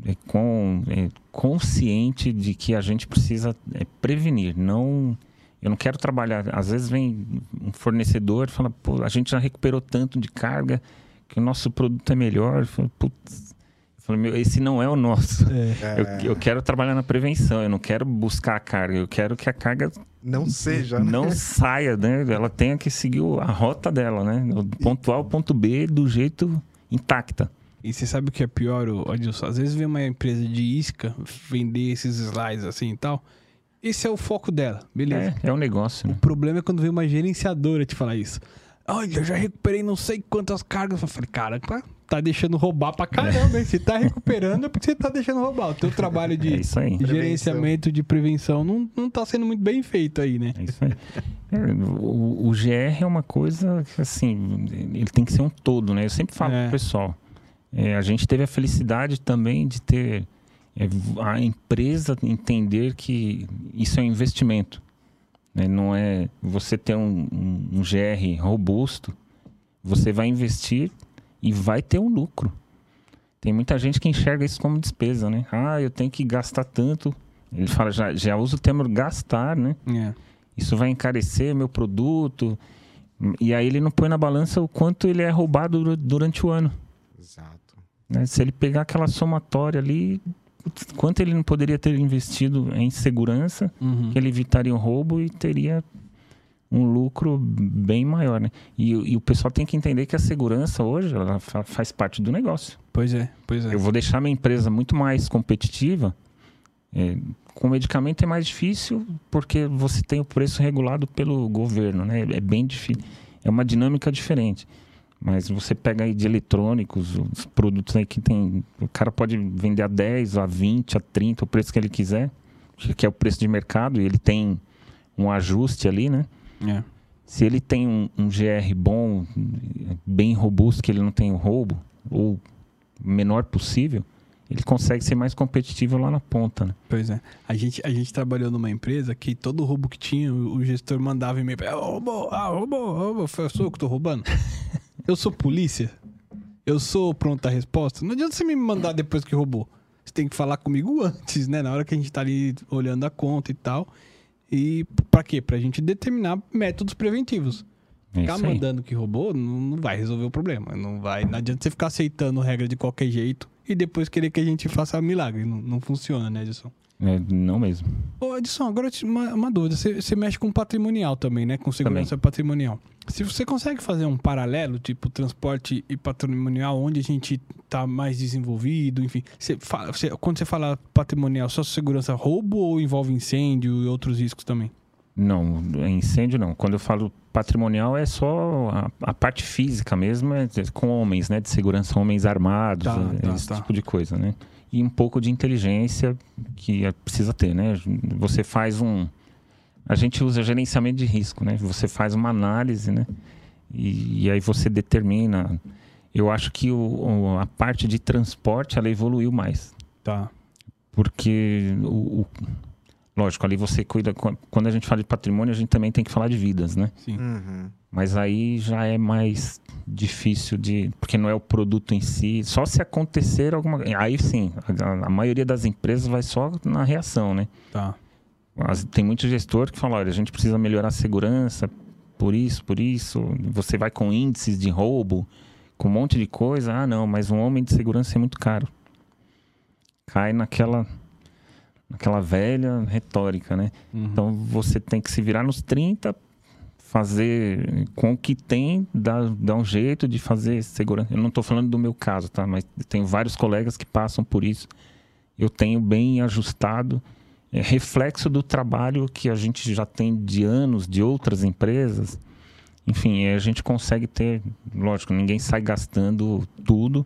é, com, é, consciente de que a gente precisa é, prevenir, não... Eu não quero trabalhar... Às vezes vem um fornecedor e fala, pô, a gente já recuperou tanto de carga que o nosso produto é melhor. Falo, putz... Falo, meu, esse não é o nosso. É. Eu, eu quero trabalhar na prevenção, eu não quero buscar a carga, eu quero que a carga Não seja, né? não saia, né? Ela tenha que seguir o- a rota dela, né? Do ponto A ao ponto B do jeito intacta. E você sabe o que é pior, Adilson? Às vezes vem uma empresa de isca vender esses slides assim e tal. Esse é o foco dela, beleza. É, é um negócio, né? O problema é quando vem uma gerenciadora te falar isso. Olha, eu já recuperei não sei quantas cargas. Eu falei, cara, tá, deixando roubar pra caramba, hein? Se tá recuperando é porque você tá deixando roubar. O teu trabalho É de aí. gerenciamento de prevenção não, não tá sendo muito bem feito aí, né? É isso aí. É, o, o GR é uma coisa que, assim, ele tem que ser um todo, né? Eu sempre falo É. pro pessoal. é, a gente teve a felicidade também de ter é a empresa entender que isso é um investimento. Né? Não é você ter um, um, um GR robusto, você vai investir e vai ter um lucro. Tem muita gente que enxerga isso como despesa, né? Ah, eu tenho que gastar tanto. Ele fala, já, já usa o termo gastar, né? É. Isso vai encarecer meu produto. E aí ele não põe na balança o quanto ele é roubado durante o ano. Exato. Né? Se ele pegar aquela somatória ali, quanto ele não poderia ter investido em segurança, Uhum. que ele evitaria um roubo e teria um lucro bem maior, né? E, e o pessoal tem que entender que a segurança hoje ela fa- faz parte do negócio. Pois é, pois é. Eu vou deixar minha empresa muito mais competitiva. É, com medicamento é mais difícil porque você tem o preço regulado pelo governo, né? É bem difícil. É uma dinâmica diferente. Mas você pega aí de eletrônicos, os produtos aí que tem. O cara pode vender a 10, a 20, a 30, o preço que ele quiser, que é o preço de mercado, e ele tem um ajuste ali, né? É. Se ele tem um, um GR bom, bem robusto, que ele não tem o roubo, ou o menor possível, ele consegue ser mais competitivo lá na ponta, né? Pois é. A gente, a gente trabalhou numa empresa que todo roubo que tinha, o, gestor mandava e-mail pra ah, roubou, ah, roubou, roubou. Foi, sou eu que tô roubando? *laughs* eu sou polícia? Eu sou pronta resposta? Não adianta você me mandar depois que roubou. Você tem que falar comigo antes, né? Na hora que a gente tá ali olhando a conta e tal. E pra quê? Pra gente determinar métodos preventivos. É Ficar mandando que roubou não, não vai resolver o problema. Não vai. Não adianta você ficar aceitando regra de qualquer jeito e depois querer que a gente faça milagre. Não, não funciona, né, Edson? É, não mesmo. Ô, Edson, agora uma, uma dúvida. Você, você mexe com patrimonial também, né? Com segurança patrimonial. Se você consegue fazer um paralelo, tipo transporte e patrimonial, onde a gente tá mais desenvolvido, enfim. Você fala, você- quando você fala patrimonial, só segurança roubo ou envolve incêndio e outros riscos também? Não, incêndio não. Quando eu falo patrimonial é só a, a parte física mesmo, é com homens, né? De segurança, homens armados, Tá, é, tá, esse tá. tipo de coisa, né? E um pouco de inteligência que é- precisa ter, né? Você faz um... A gente usa gerenciamento de risco, né? Você faz uma análise, né? E, e aí você determina... Eu acho que o- o- a parte de transporte, ela evoluiu mais. Tá. Porque o, o- lógico, ali você cuida. Quando a gente fala de patrimônio, a gente também tem que falar de vidas, né? Sim. Uhum. Mas aí já é mais difícil de. Porque não é o produto em si. Só se acontecer alguma. Aí sim, a, a maioria das empresas vai só na reação, né? Tá. As- tem muito gestor que fala: olha, a gente precisa melhorar a segurança por isso, por isso. Você vai com índices de roubo, com um monte de coisa. Ah, não, mas um homem de segurança é muito caro. Cai naquela, naquela velha retórica, né? Uhum. Então você tem que se virar nos 30, fazer com o que tem, dar, dar um jeito de fazer segurança. Eu não estou falando do meu caso, tá? Mas tenho vários colegas que passam por isso. Eu tenho bem ajustado. É reflexo do trabalho que a gente já tem de anos de outras empresas. Enfim, a gente consegue ter, lógico, ninguém sai gastando tudo,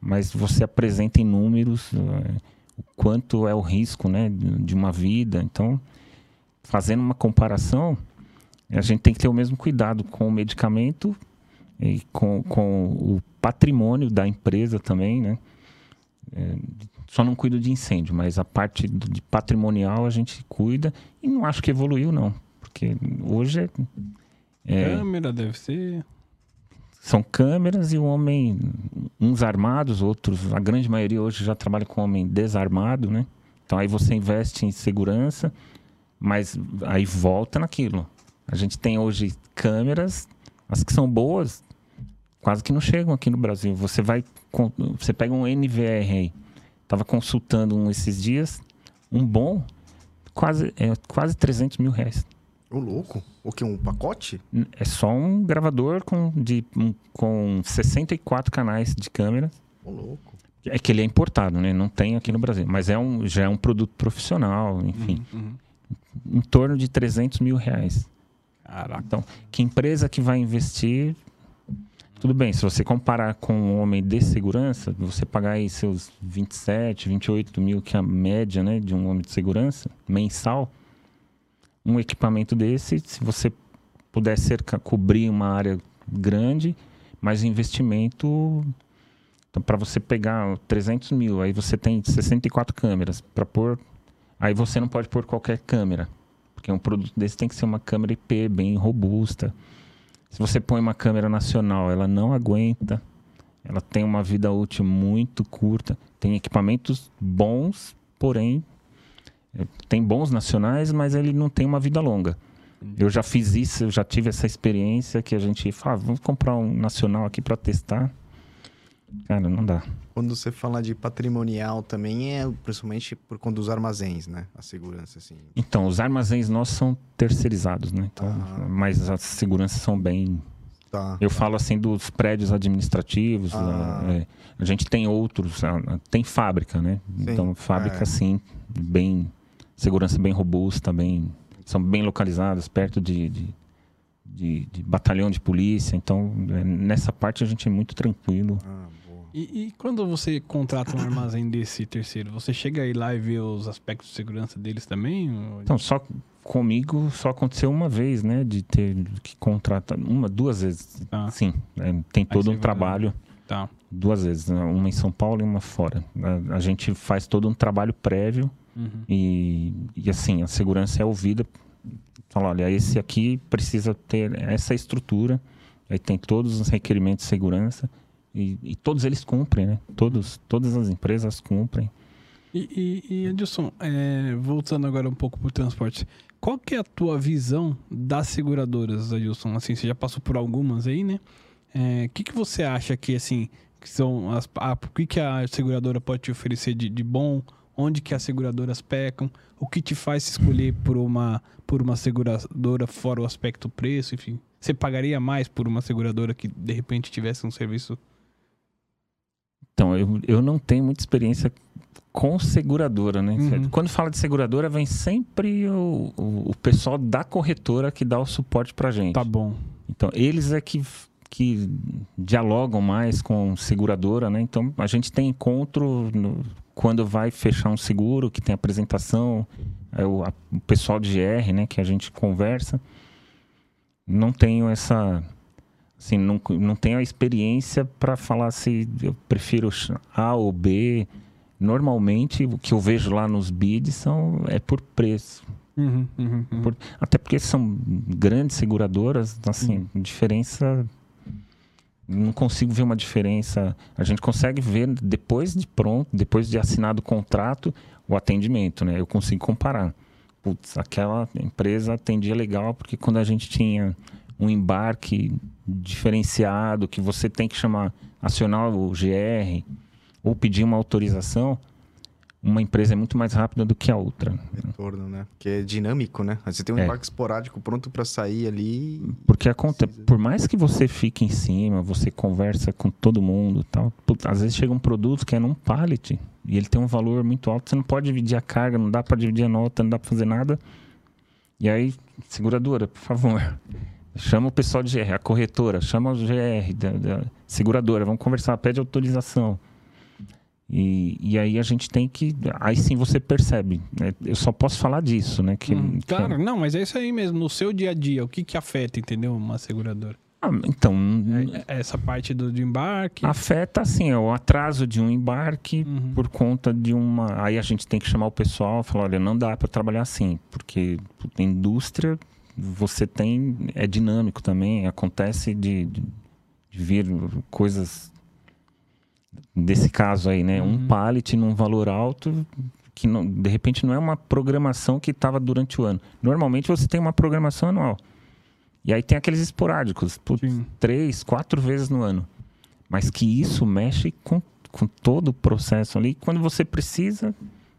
mas você apresenta em números eh, o quanto é o risco, né, de uma vida. Então, fazendo uma comparação, a gente tem que ter o mesmo cuidado com o medicamento e com, com o patrimônio da empresa também, né? É, só não cuido de incêndio, mas a parte de patrimonial a gente cuida e não acho que evoluiu não, porque hoje é, é, Câmera deve ser. São câmeras e o homem, uns armados, outros, a grande maioria hoje já trabalha com homem desarmado, né? Então aí você investe em segurança, mas aí volta naquilo. A gente tem hoje câmeras, as que são boas, quase que não chegam aqui no Brasil. Você vai, você pega um NVR aí, tava consultando um esses dias, um bom, quase, é, quase 300 mil reais. O louco? O que? Um pacote? É só um gravador com, de, um- com 64 canais de câmera. O louco. É que ele é importado, né? Não tem aqui no Brasil. Mas é um, já é um produto profissional, enfim. Uhum. Em torno de 300 mil reais. Caraca. Então, que empresa que vai investir... Tudo bem, se você comparar com um homem de segurança, você pagar aí seus 27, 28 mil, que é a média né, de um homem de segurança, mensal, um equipamento desse, se você puder cerca, cobrir uma área grande, mas investimento Então, para você pegar 300 mil, aí você tem 64 câmeras para pôr. Aí você não pode pôr qualquer câmera, porque um produto desse tem que ser uma câmera IP bem robusta. Se você põe uma câmera nacional, ela não aguenta. Ela tem uma vida útil muito curta. Tem equipamentos bons, porém tem bons nacionais, mas ele não tem uma vida longa. Eu já fiz isso, eu já tive essa experiência que a gente fala, ah, vamos comprar um nacional aqui para testar. Cara, não dá. Quando você fala de patrimonial também é principalmente por conta dos armazéns, né? A segurança, assim. Então, os armazéns nossos são terceirizados, né? Então, ah. Mas as seguranças são bem. Tá, Eu falo assim dos prédios administrativos. Ah. É, a gente tem outros, tem fábrica, né? Sim. Então, fábrica, é. sim, bem. Segurança bem robusta, bem. São bem localizadas, perto de, de de, de, batalhão de polícia. Então, é, nessa parte a gente é muito tranquilo. Ah, e, e, quando você contrata um armazém desse terceiro, você chega aí lá e vê os aspectos de segurança deles também? Então, só comigo só aconteceu uma vez, né? De ter que contratar. Uma, duas vezes. Tá. Sim. É, tem todo um trabalho. Tá. Duas vezes. Né, uma em São Paulo e uma fora. A, a gente faz todo um trabalho prévio. Uhum. E, e assim, a segurança é ouvida. Fala, olha, esse aqui precisa ter essa estrutura. Aí tem todos os requerimentos de segurança e, e, todos eles cumprem, né? Todos, todas as empresas cumprem. E, e, e Edilson, é, voltando agora um pouco para o transporte, qual que é a tua visão das seguradoras, Edilson? Assim, você já passou por algumas aí, né? O é, que, que você acha que, assim, que são as, a, o que, que a seguradora pode te oferecer de, de bom? Onde que as seguradoras pecam? O que te faz escolher por uma, por uma seguradora fora o aspecto preço, enfim? Você pagaria mais por uma seguradora que, de repente, tivesse um serviço então, eu, eu não tenho muita experiência com seguradora, né? Uhum. Quando fala de seguradora, vem sempre o, o, o, pessoal da corretora que dá o suporte pra gente. Tá bom. Então, eles é que, que dialogam mais com seguradora, né? Então, a gente tem encontro no, quando vai fechar um seguro, que tem apresentação, é o, a, o pessoal de GR, né? Que a gente conversa. Não tenho essa Assim, não, não tenho a experiência para falar se eu prefiro A ou B. Normalmente, o que eu vejo lá nos bids são, é por preço. Uhum, uhum, uhum. Por, até porque são grandes seguradoras, assim, uhum. diferença. Não consigo ver uma diferença. A gente consegue ver depois de pronto, depois de assinado o contrato, o atendimento, né? Eu consigo comparar. Putz, aquela empresa atendia legal, porque quando a gente tinha um embarque diferenciado, que você tem que chamar, acionar o GR ou pedir uma autorização, uma empresa é muito mais rápida do que a outra. Retorno, né? Que é dinâmico, né? Você tem um é. embarque esporádico pronto para sair ali. Porque a conta, por mais que você fique em cima, você conversa com todo mundo, tal, às vezes chega um produto que é num pallet e ele tem um valor muito alto, você não pode dividir a carga, não dá para dividir a nota, não dá para fazer nada. E aí, seguradora, por favor, *laughs* Chama o pessoal de GR, a corretora, chama o GR, da, da seguradora, vamos conversar, pede autorização. E, e aí a gente tem que. Aí sim você percebe. Né? Eu só posso falar disso, né? Que, hum, claro, não, mas é isso aí mesmo. No seu dia a dia, o que, que afeta, entendeu? Uma seguradora. Ah, então. É, é essa parte do, do, embarque. Afeta, assim, é o atraso de um embarque uhum. por conta de uma. Aí a gente tem que chamar o pessoal e falar: olha, não dá para trabalhar assim, porque a indústria você tem é dinâmico também acontece de, de, de vir coisas desse caso aí né? Uhum. um pallet num valor alto que não, de repente não é uma programação que estava durante o ano. Normalmente você tem uma programação anual. E aí tem aqueles esporádicos por três quatro vezes no ano. Mas que isso mexe com, com todo o processo ali. Quando você precisa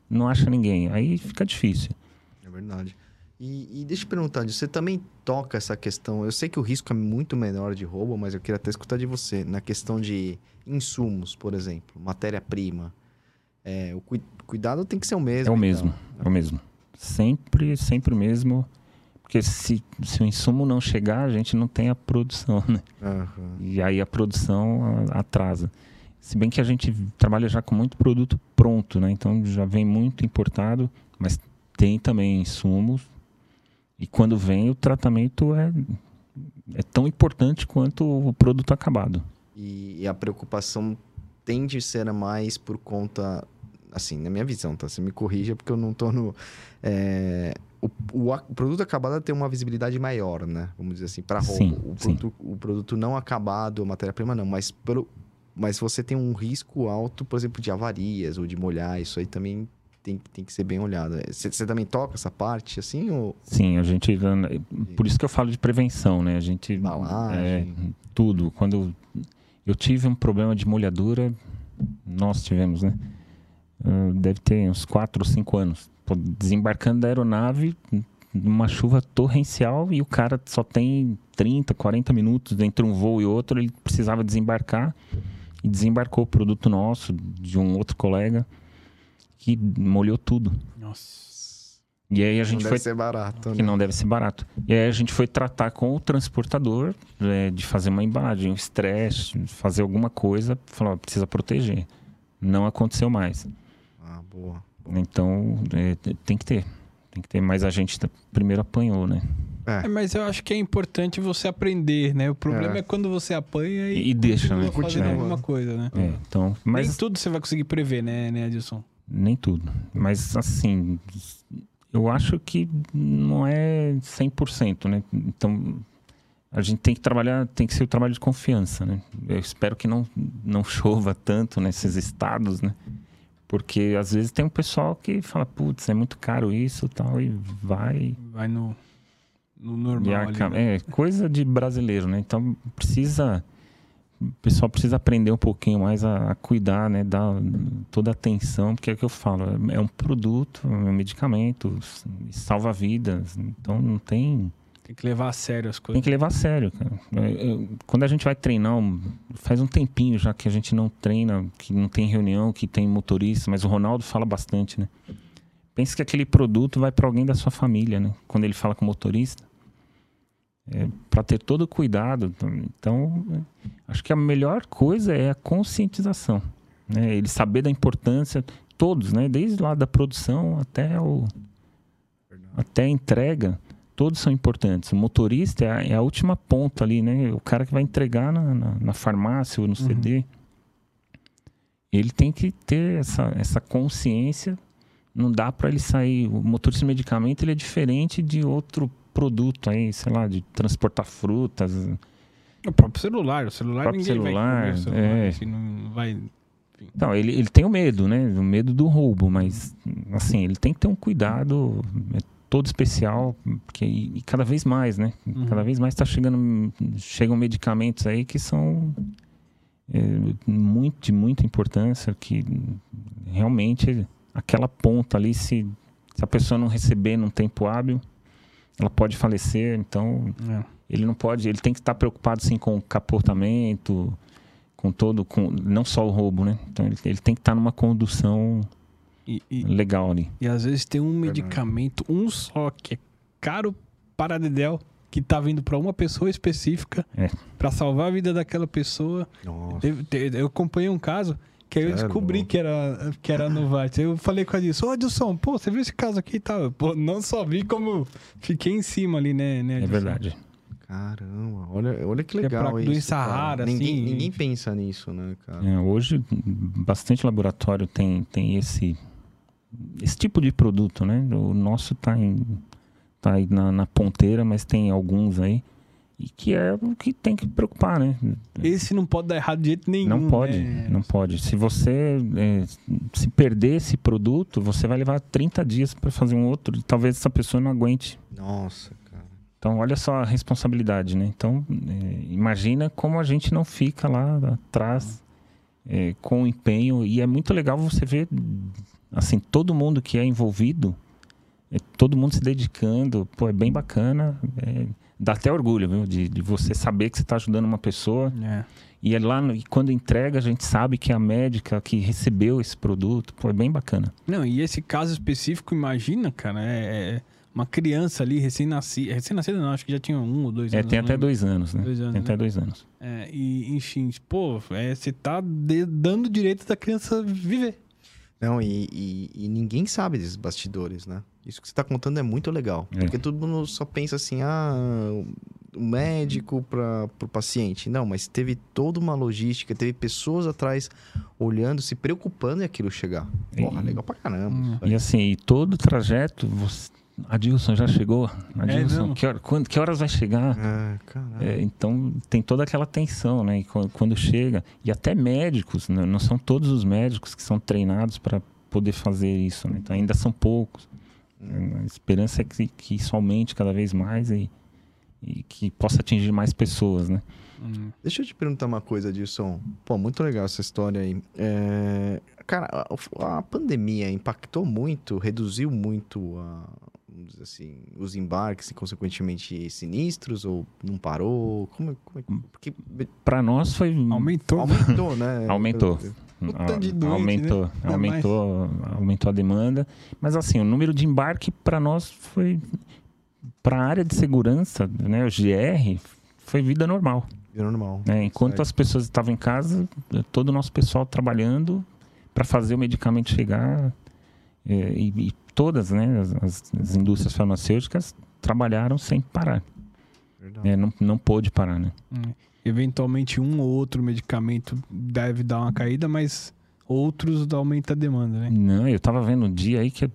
não acha ninguém. Aí fica difícil. É verdade e, e, deixa eu perguntar, você também toca essa questão. Eu sei que o risco é muito menor de roubo, mas eu queria até escutar de você na questão de insumos, por exemplo, matéria-prima. É, o cu, cuidado tem que ser o mesmo. É o mesmo, então. é o mesmo. Sempre, sempre o mesmo. Porque se, se o insumo não chegar, a gente não tem a produção, né? Uhum. E aí a produção atrasa. Se bem que a gente trabalha já com muito produto pronto, né? Então já vem muito importado, mas tem também insumos e quando vem, o tratamento é, é tão importante quanto o produto acabado. E, e a preocupação tende a ser mais por conta, assim, na minha visão, tá? Você me corrija porque eu não tô no... é, o, o, o produto acabado tem uma visibilidade maior, né? Vamos dizer assim, para roubo. Sim, o, sim. produto, o produto não acabado, a matéria-prima não, mas pelo... Mas você tem um risco alto, por exemplo, de avarias ou de molhar, isso aí também tem, tem que ser bem olhado. Você, também toca essa parte, assim, ou... Sim, a gente. Por isso que eu falo de prevenção, né? A gente. É, tudo. Quando eu tive um problema de molhadura, nós tivemos, né? Ah, Deve ter uns 4 ou 5 anos. Desembarcando da aeronave, numa chuva torrencial, e o cara só tem 30, 40 minutos entre um voo e outro, ele precisava desembarcar. E desembarcou o produto nosso, de um outro colega, que molhou tudo. Nossa. E aí a Não gente deve foi ser barato, que né? não deve ser barato. E aí a gente foi tratar com o transportador é, de fazer uma embalagem, um estresse, fazer alguma coisa, falou, ó, precisa proteger. Não aconteceu mais. Ah, boa. Então, é, tem que ter. Tem que ter, mas a gente tá- primeiro apanhou, né? É, mas eu acho que é importante você aprender, né? O problema é, É. quando você apanha e, E deixa, continua né? fazendo Continua. alguma coisa, né? É, então, Nem mas tudo você vai conseguir prever, né, né, Adilson? Nem tudo. Mas assim, eu acho que não é 100%, né? Então, a gente tem que trabalhar, tem que ser o trabalho de confiança, né? Eu espero que não, não *laughs* chova tanto nesses estados, né? Porque às vezes tem um pessoal que fala, putz, é muito caro isso e tal, e vai. Vai no, no normal ali, acaba- né? É coisa de brasileiro, né? Então precisa. O pessoal precisa aprender um pouquinho mais a, a cuidar, né? Dar toda a atenção, porque é o que eu falo, é um produto, é um medicamento, salva vidas. Então não tem. Tem que levar a sério as Tem coisas. que levar a sério, cara. É, é, Quando a gente vai treinar, faz um tempinho já que a gente não treina, que não tem reunião, que tem motorista, mas o Ronaldo fala bastante, né? Pense que aquele produto vai para alguém da sua família, né? Quando ele fala com o motorista. É, para ter todo o cuidado. Então, acho que a melhor coisa é a conscientização. Né? Ele saber da importância, todos, né? Desde lá da produção até o até a entrega, todos são importantes. O motorista é a, é a última ponta ali, né? O cara que vai entregar na, na, na farmácia ou no CD. Ele tem que ter essa, essa consciência. Não dá para ele sair. O motorista de medicamento ele é diferente de outro produto aí, sei lá, de transportar frutas. O próprio celular. O celular próprio ninguém celular, vai comer o celular. é. assim, não vai... Não, ele, ele tem o medo, né? O medo do roubo, mas assim, ele tem que ter um cuidado é, todo especial, porque e, e cada vez mais, né? Uhum. Cada vez mais está chegando chegam medicamentos aí que são é, muito de muita importância, que realmente aquela ponta ali, se, se a pessoa não receber num tempo hábil, ela pode falecer, então É. ele não pode, ele tem que estar preocupado sim com o comportamento, com todo, com não só o roubo, né? Então ele, ele tem que estar numa condução E, e, legal ali. e às vezes tem um medicamento, um só, que é caro para dedéu, que tá vindo para uma pessoa específica, É. para salvar a vida daquela pessoa. Nossa. Te- Eu acompanhei um caso que aí eu é descobri que era, que era Novartis. Eu falei com a Adilson, ô Adilson, pô, você viu esse caso aqui e tal? Pô, não só vi como fiquei em cima ali, né, né É verdade. Caramba, olha, olha que Que é legal pra isso. doença cara. rara, ninguém, assim. ninguém pensa nisso, né, cara? É, hoje bastante laboratório tem, tem esse esse tipo de produto, né? O nosso tá em tá aí na, na ponteira, mas tem alguns aí e que é o que tem que preocupar, né? Esse não pode dar errado de jeito nenhum. Não pode, né? não pode. Se você é, se perder esse produto, você vai levar 30 dias para fazer um outro. E talvez essa pessoa não aguente. Nossa, cara. Então, olha só a responsabilidade, né? Então, é, imagina como a gente não fica lá atrás é, com empenho. E é muito legal você ver, assim, todo mundo que é envolvido, é, todo mundo se dedicando. Pô, é bem bacana. é, dá até orgulho, viu? De, de você saber que você está ajudando uma pessoa. É. E é lá, no- e quando entrega, a gente sabe que é a médica que recebeu esse produto. Pô, é bem bacana. Não, e esse caso específico, imagina, cara, é, é uma criança ali recém-nascida. Recém-nascida não, acho que já tinha um ou dois É, anos. tem não até dois anos, né? Dois anos, tem né? até dois anos. É, e, enfim, pô, é, você tá de- dando o direito da criança viver. Não, e, e- e ninguém sabe desses bastidores, né? Isso que você tá contando é muito legal. É. Porque todo mundo só pensa assim, ah, o médico para o paciente. Não, mas teve toda uma logística, teve pessoas atrás olhando, se preocupando em aquilo chegar. Porra, E- legal pra caramba. Hum. E assim, e todo o trajeto, você... Adilson já chegou? Adilson, mesmo? que, hora- quando- que horas vai chegar? É, caralho. É, então tem toda aquela tensão, né? E quando, quando chega, e até médicos, né? não são todos os médicos que são treinados para poder fazer isso, né? Então ainda são poucos. A esperança é que, que isso aumente cada vez mais e, e que possa atingir mais pessoas, né? Hum. Deixa eu te perguntar uma coisa, Dilson. Pô, muito legal essa história aí. É, Cara, a, a pandemia impactou muito, reduziu muito a- vamos dizer assim, os embarques e, consequentemente, sinistros? Ou não parou? Como, como é que... Porque Para nós foi Aumentou. aumentou, né? *laughs* Aumentou. De doente, aumentou, né? Aumentou, aumentou a demanda. Mas assim, o número de embarque para nós foi para a área de segurança, né, o GR, foi vida normal. É normal. né? Enquanto Certo. as pessoas estavam em casa, todo o nosso pessoal trabalhando para fazer o medicamento chegar é, e, e todas, né, as, as- as indústrias farmacêuticas trabalharam sem parar. Verdade. né? Não, não pôde parar, né? Hum. Eventualmente um ou outro medicamento deve dar uma caída, mas outros aumenta a demanda, né? Não, eu tava vendo um dia aí que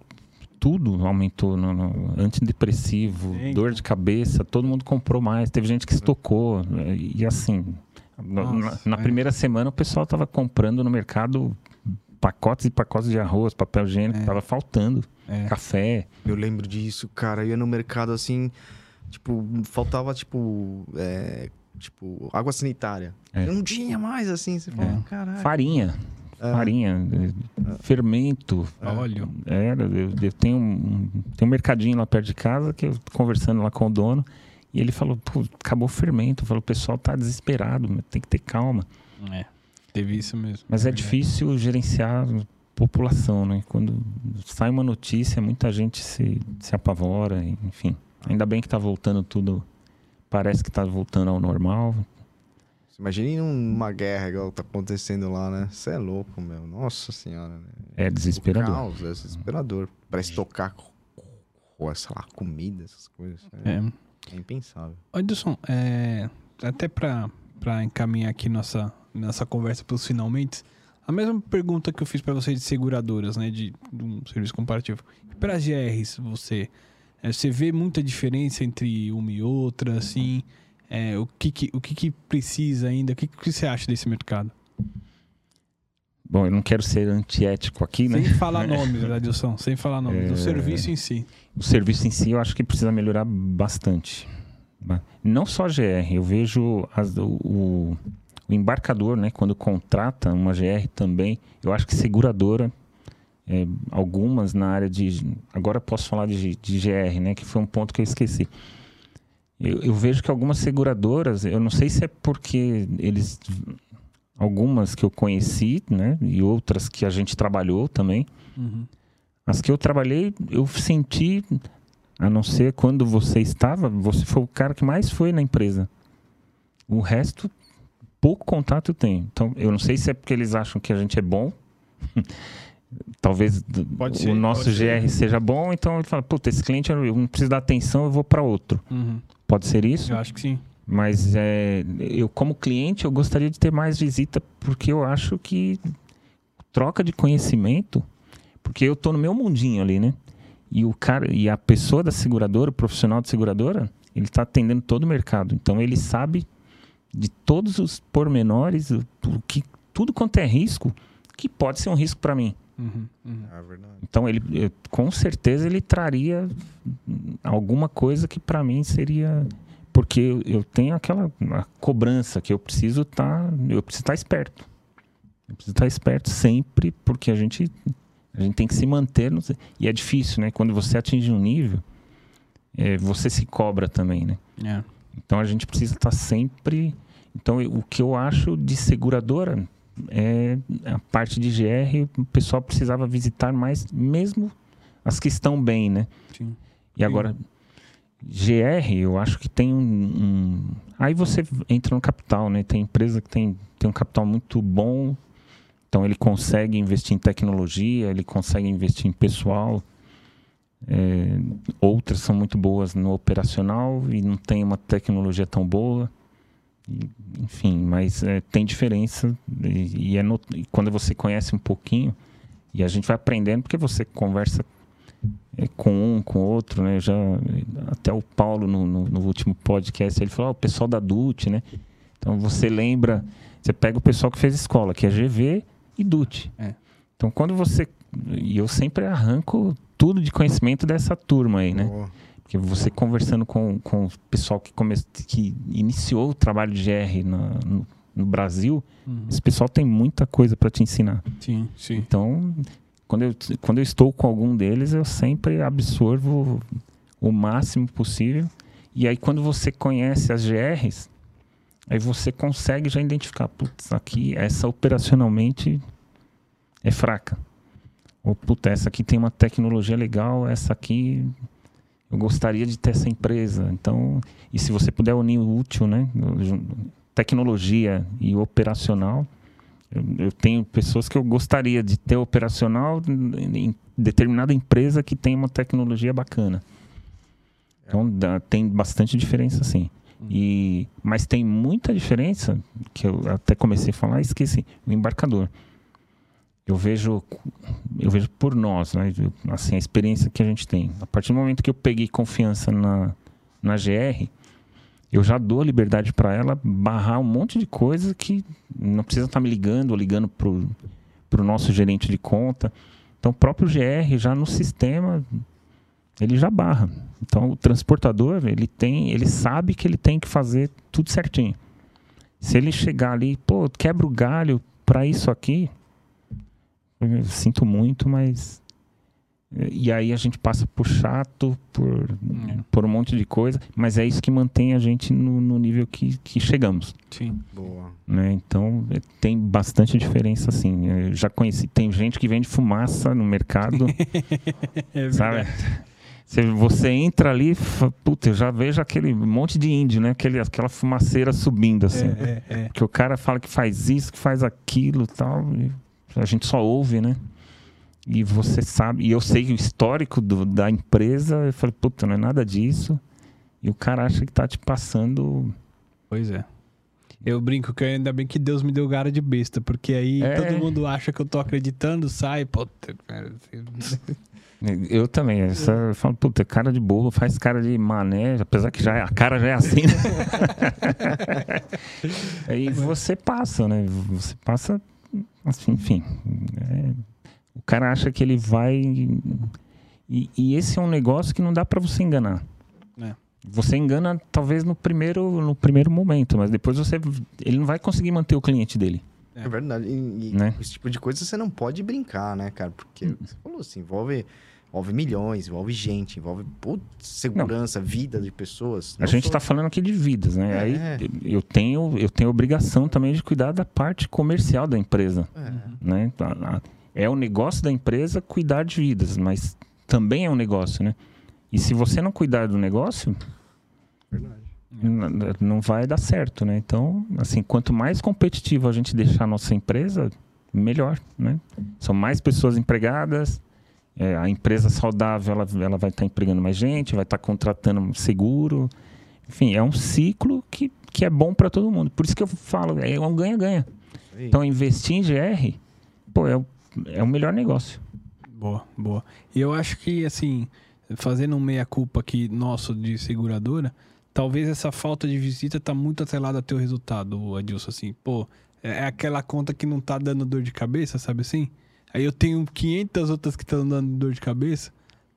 tudo aumentou no, no antidepressivo, É, dor então. de cabeça, todo mundo comprou mais, teve gente que estocou né, e assim, na- na, Nossa, na é. primeira semana o pessoal tava comprando no mercado pacotes e pacotes de arroz, papel higiênico, É. tava faltando, É. café. Eu lembro disso, cara. Eu ia no mercado assim, tipo, faltava, tipo, é, tipo, água sanitária. É. Eu não tinha mais, assim. Você fala, É. caralho. Farinha, É. farinha, eh, fermento. Óleo. Era, eu, eu tenho um, tem um mercadinho lá perto de casa que eu tô conversando lá com o dono e ele falou, pô, acabou o fermento. Eu falei, o pessoal tá desesperado, mas tem que ter calma. É. Teve isso mesmo. Mas é Verdade. difícil gerenciar a população, né? Quando sai uma notícia, muita gente se, se apavora, enfim. Ainda bem que tá voltando tudo, parece que tá voltando ao normal. Imagine uma guerra igual tá acontecendo lá, né? Você é louco, meu. Nossa senhora. Né? É O desesperador. caos, é desesperador. Pra estocar, sei lá, comida, essas coisas. É, É. é impensável. Edson, é, até para encaminhar aqui nossa, nossa conversa pelos finalmente, a mesma pergunta que eu fiz para você de seguradoras, né, de, de um serviço comparativo. Para as GRs, você, é, você vê muita diferença entre uma e outra, assim, é, o, que, que, o que, que precisa ainda, o que, que você acha desse mercado? Bom, eu não quero ser antiético aqui, né? Sem falar *laughs* nomes, Adilson, sem falar nomes, do É. serviço em si. O serviço em si eu acho que precisa melhorar bastante. Ba- Não só a GR, eu vejo as- o, o- o embarcador, né, quando contrata uma GR também, eu acho que seguradora, é, algumas na área de. Agora posso falar de, de GR, né, que foi um ponto que eu esqueci. Eu, eu vejo que algumas seguradoras, eu não sei se é porque eles. Algumas que eu conheci, né, e outras que a gente trabalhou também. Uhum. As que eu trabalhei, eu senti, a não ser quando você estava, você foi o cara que mais foi na empresa. O resto, pouco contato eu tenho. Então, eu não sei se é porque eles acham que a gente é bom. *laughs* Talvez Pode o ser, nosso pode ser. GR seja bom, então ele fala, puta, esse cliente eu não preciso dar atenção, eu vou para outro. Uhum. Pode ser isso? Eu acho que sim. Mas é, eu, como cliente, eu gostaria de ter mais visita, porque eu acho que troca de conhecimento, porque eu tô no meu mundinho ali, né? E o cara, e a pessoa da seguradora, o profissional de seguradora, ele está atendendo todo o mercado. Então ele sabe de todos os pormenores, o, o que tudo quanto é risco, que pode ser um risco para mim. Uhum. Uhum. É verdade. Então ele, eu- com certeza ele traria alguma coisa que para mim seria porque eu, eu tenho aquela cobrança que eu preciso estar, eu preciso estar esperto. Eu preciso estar esperto sempre porque a gente a gente tem que se manter no, e é difícil, né? Quando você atinge um nível, é, você se cobra também, né? É. Então a gente precisa estar sempre. Então eu- o que eu acho de seguradora é a parte de GR, o pessoal precisava visitar mais, mesmo as que estão bem, né? Sim. E agora GR, eu acho que tem um, um- aí você entra no capital, né? Tem empresa que tem tem um capital muito bom, então ele consegue investir em tecnologia, ele consegue investir em pessoal. É, outras são muito boas no operacional e não tem uma tecnologia tão boa. Enfim, mas é, tem diferença e, e é no, e quando você conhece um pouquinho e a gente vai aprendendo porque você conversa é, com um, com outro, né? Já até o Paulo no, no, no último podcast ele falou, oh, o pessoal da DUT, né? Então você lembra, você pega o pessoal que fez escola, que é GV e DUT. É. Então quando você e eu sempre arranco tudo de conhecimento dessa turma aí, né? Boa. Porque você conversando com, com o pessoal que, come, que iniciou o trabalho de GR na- no, no Brasil, Uhum. esse pessoal tem muita coisa para te ensinar. Sim, sim. Então, quando eu, quando eu estou com algum deles, eu sempre absorvo o máximo possível. E aí, quando você conhece as GRs, aí você consegue já identificar, putz, aqui, essa operacionalmente é fraca. Ou, putz, essa aqui tem uma tecnologia legal, essa aqui eu gostaria de ter essa empresa. Então, e se você puder unir o útil, né? Tecnologia e operacional, eu, eu tenho pessoas que eu gostaria de ter operacional em determinada empresa que tem uma tecnologia bacana. Então dá- tem bastante diferença sim. E, mas tem muita diferença, que eu até comecei a falar e esqueci, o embarcador. Eu vejo, eu vejo por nós, né? assim, a experiência que a gente tem. A partir do momento que eu peguei confiança na, na GR, eu já dou liberdade para ela barrar um monte de coisa que não precisa estar me ligando ou ligando pro, pro nosso gerente de conta. Então, o próprio GR já no sistema ele já barra. Então, o transportador ele tem, ele sabe que ele tem que fazer tudo certinho. Se ele chegar ali, pô, quebra o galho para isso aqui, sinto muito, mas e aí a gente passa por chato, por Hum. por um monte de coisa, mas é isso que mantém a gente no, no nível que, que chegamos, Sim. Boa. né? Então é, tem bastante diferença, assim. Eu já conheci, tem gente que vende fumaça no mercado, *laughs* É sabe? Você, você entra ali, puta, eu já vejo aquele monte de índio, né? Aquele, aquela fumaceira subindo, assim. É, é, é. Porque o cara fala que faz isso, que faz aquilo e tal. A gente só ouve, né? E você sabe, e eu sei que o histórico do- da empresa, eu falei, puta, não é nada disso. E o cara acha que tá te passando. Pois é. Eu brinco que ainda bem que Deus me deu cara de besta, porque aí É. todo mundo acha que eu tô acreditando, sai, puta. *laughs* Eu também, eu falo, puta, cara de burro, faz cara de mané, apesar que já é- a cara já é assim, né? *laughs* Aí você passa, né? Você passa, assim, enfim. é, o cara acha que ele vai. E, e esse é um negócio que não dá pra você enganar. É. Você engana talvez no primeiro, no primeiro momento, mas depois você. Ele não vai conseguir manter o cliente dele. É verdade. E, e Né? esse tipo de coisa você não pode brincar, né, cara? Porque Hum. você falou assim, envolve, envolve milhões, envolve gente, envolve putz, segurança, vida de pessoas. A Não gente está falando aqui de vidas, né? É. Aí eu tenho, eu tenho obrigação também de cuidar da parte comercial da empresa, É, né? A- É o negócio da empresa cuidar de vidas, mas também é um negócio, né? E se você não cuidar do negócio, verdade. não vai dar certo, né? Então, assim, quanto mais competitivo a gente deixar a nossa empresa, melhor, né? São mais pessoas empregadas, é, a empresa saudável, ela, ela vai estar empregando mais gente, vai estar contratando seguro, enfim, é um ciclo que, que é bom para todo mundo. Por isso que eu falo, é um ganha-ganha. Então, investir em GR, pô, é o, é o melhor negócio. Boa, boa. E eu acho que, assim, fazendo um meia-culpa aqui nosso de seguradora, talvez essa falta de visita tá muito atrelada ao teu resultado, Adilson, assim. Pô, é é aquela conta que não tá dando dor de cabeça, sabe assim? Aí eu tenho 500 outras que estão dando dor de cabeça.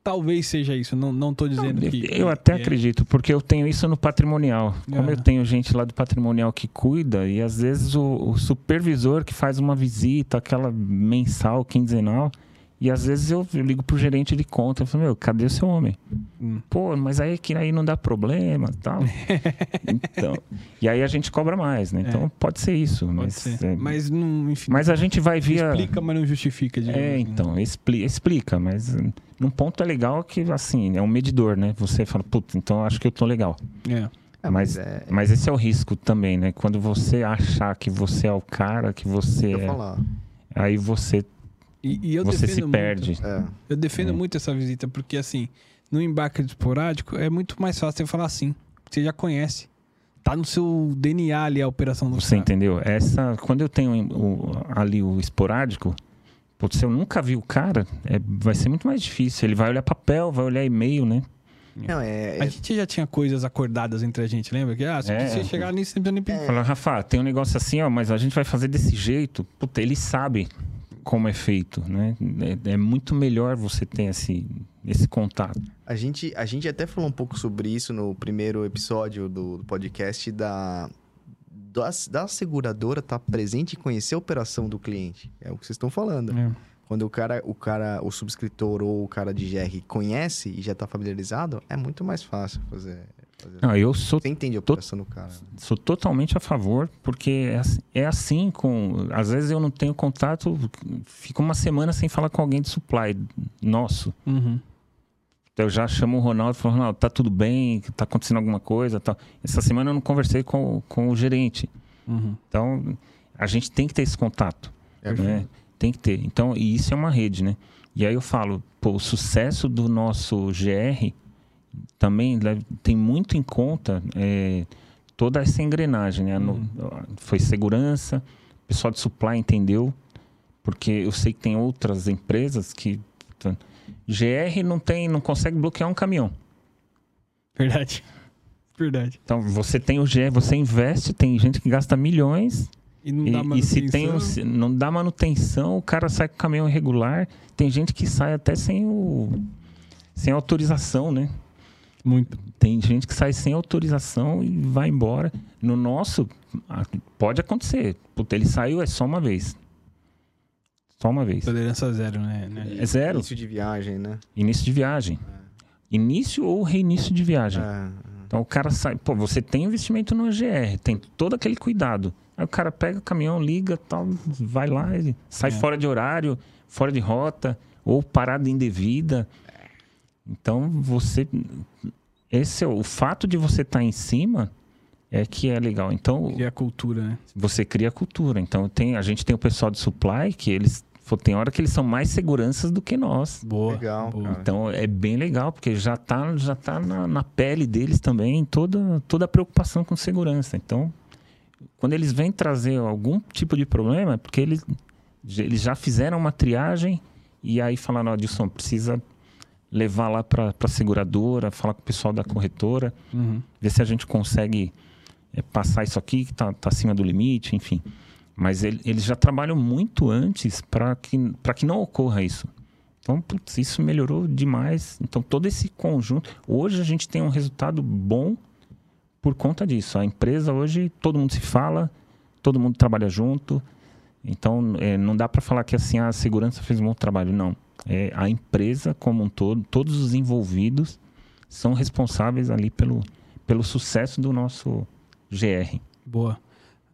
Talvez seja isso, não, não tô dizendo Não, que... eu até é- acredito, porque eu tenho isso no patrimonial. Como Ah. eu tenho gente lá do patrimonial que cuida, e às vezes o, o supervisor que faz uma visita, aquela mensal, quinzenal, e às vezes eu, eu ligo pro gerente de conta, eu falo, meu, cadê o seu homem? Hum. Pô, mas aí que aí não dá problema e tal. *laughs* então, e aí a gente cobra mais, né? Então pode ser isso. Pode mas, ser. é, Mas, não, enfim... mas a gente vai via. Explica, mas não justifica, digamos É, assim. então, expli- explica, mas num ponto é legal que, assim, é um medidor, né? Você fala, putz, então eu acho que eu tô legal. É. É, mas- é, Mas esse é o risco também, né? Quando você achar que você é o cara, que você eu é, falar. aí você, E, e eu você defendo se muito- perde. É, Eu defendo Hum. muito essa visita, porque assim, no embarque esporádico, é muito mais fácil você falar assim. Você já conhece. Tá no seu DNA ali a operação do Você cara. entendeu? Essa, quando eu tenho o- ali o esporádico, putz, se eu nunca vi o cara, é- vai ser muito mais difícil. Ele vai olhar papel, vai olhar e-mail, né? Não, é, A é- gente já tinha coisas acordadas entre a gente, lembra? Que, ah, se É. você chegar nisso, você não precisa nem pedir. Fala, Rafa, tem um negócio assim, ó, mas a gente vai fazer desse jeito. Puta, ele sabe como é feito, né? É, é muito melhor você ter esse, esse contato. A gente, a gente até falou um pouco sobre isso no primeiro episódio do, do podcast da, da, da seguradora estar presente e conhecer a operação do cliente. É o que vocês estão falando. É. Quando o cara, o cara, o subscritor ou o cara de GR conhece e já está familiarizado, é muito mais fácil fazer. Fazer- Não, eu sou Você entende a operação do cara. né? sou totalmente a favor, porque é assim, é assim com. Às vezes eu não tenho contato, fico uma semana sem falar com alguém de supply nosso. Uhum. Eu já chamo o Ronaldo e falo, Ronaldo, tá tudo bem? Tá acontecendo alguma coisa? Tal. Essa semana eu não conversei com, com o gerente. Uhum. Então, a gente tem que ter esse contato. É né? Tem que ter. Então, e isso é uma rede, né? E aí eu falo, pô, o sucesso do nosso GR também tem muito em conta é, toda essa engrenagem, né? No- foi segurança, o pessoal de supply entendeu, porque eu sei que tem outras empresas que puta, GR não tem, não consegue bloquear um caminhão. Verdade. *laughs* Verdade. Então você tem o GR, você investe, tem gente que gasta milhões E não dá e se tem um, manutenção. se não dá manutenção, o cara sai com o caminhão irregular. Tem gente que sai até sem o sem autorização, né? Muito. Tem gente que sai sem autorização e vai embora. No nosso pode acontecer. Puta, ele saiu é só uma vez. Só uma vez. Tolerância zero, né? né? É zero. Início de viagem, né? Início de viagem. Início ou reinício de viagem. É, Então o cara sai, pô, você tem investimento no GR, tem todo aquele cuidado. Aí o cara pega o caminhão, liga, tal, vai lá, ele sai É. fora de horário, fora de rota, ou parada indevida. Então você. Esse é o, fato de você estar em cima é que é legal. Então E a cultura, né? você cria cultura. Então tem, a gente tem o pessoal de supply que eles. tem hora que eles são mais seguranças do que nós. Boa. Legal, boa. Então é bem legal, porque já tá, já tá na, na pele deles também toda, toda a preocupação com segurança. Então, quando eles vêm trazer algum tipo de problema, é porque eles, eles já fizeram uma triagem e aí falaram, ó, Dilson, precisa levar lá para a seguradora, falar com o pessoal da corretora, Uhum. ver se a gente consegue é, passar isso aqui que tá, tá acima do limite, enfim. Mas ele- eles já trabalham muito antes para que, pra que não ocorra isso. Então, putz, isso melhorou demais. Então, todo esse conjunto. Hoje a gente tem um resultado bom por conta disso. A empresa hoje, todo mundo se fala, todo mundo trabalha junto. Então, é, não dá para falar que assim, a segurança fez um bom trabalho. Não. É, a empresa como um todo, todos os envolvidos são responsáveis ali pelo, pelo sucesso do nosso GR. Boa.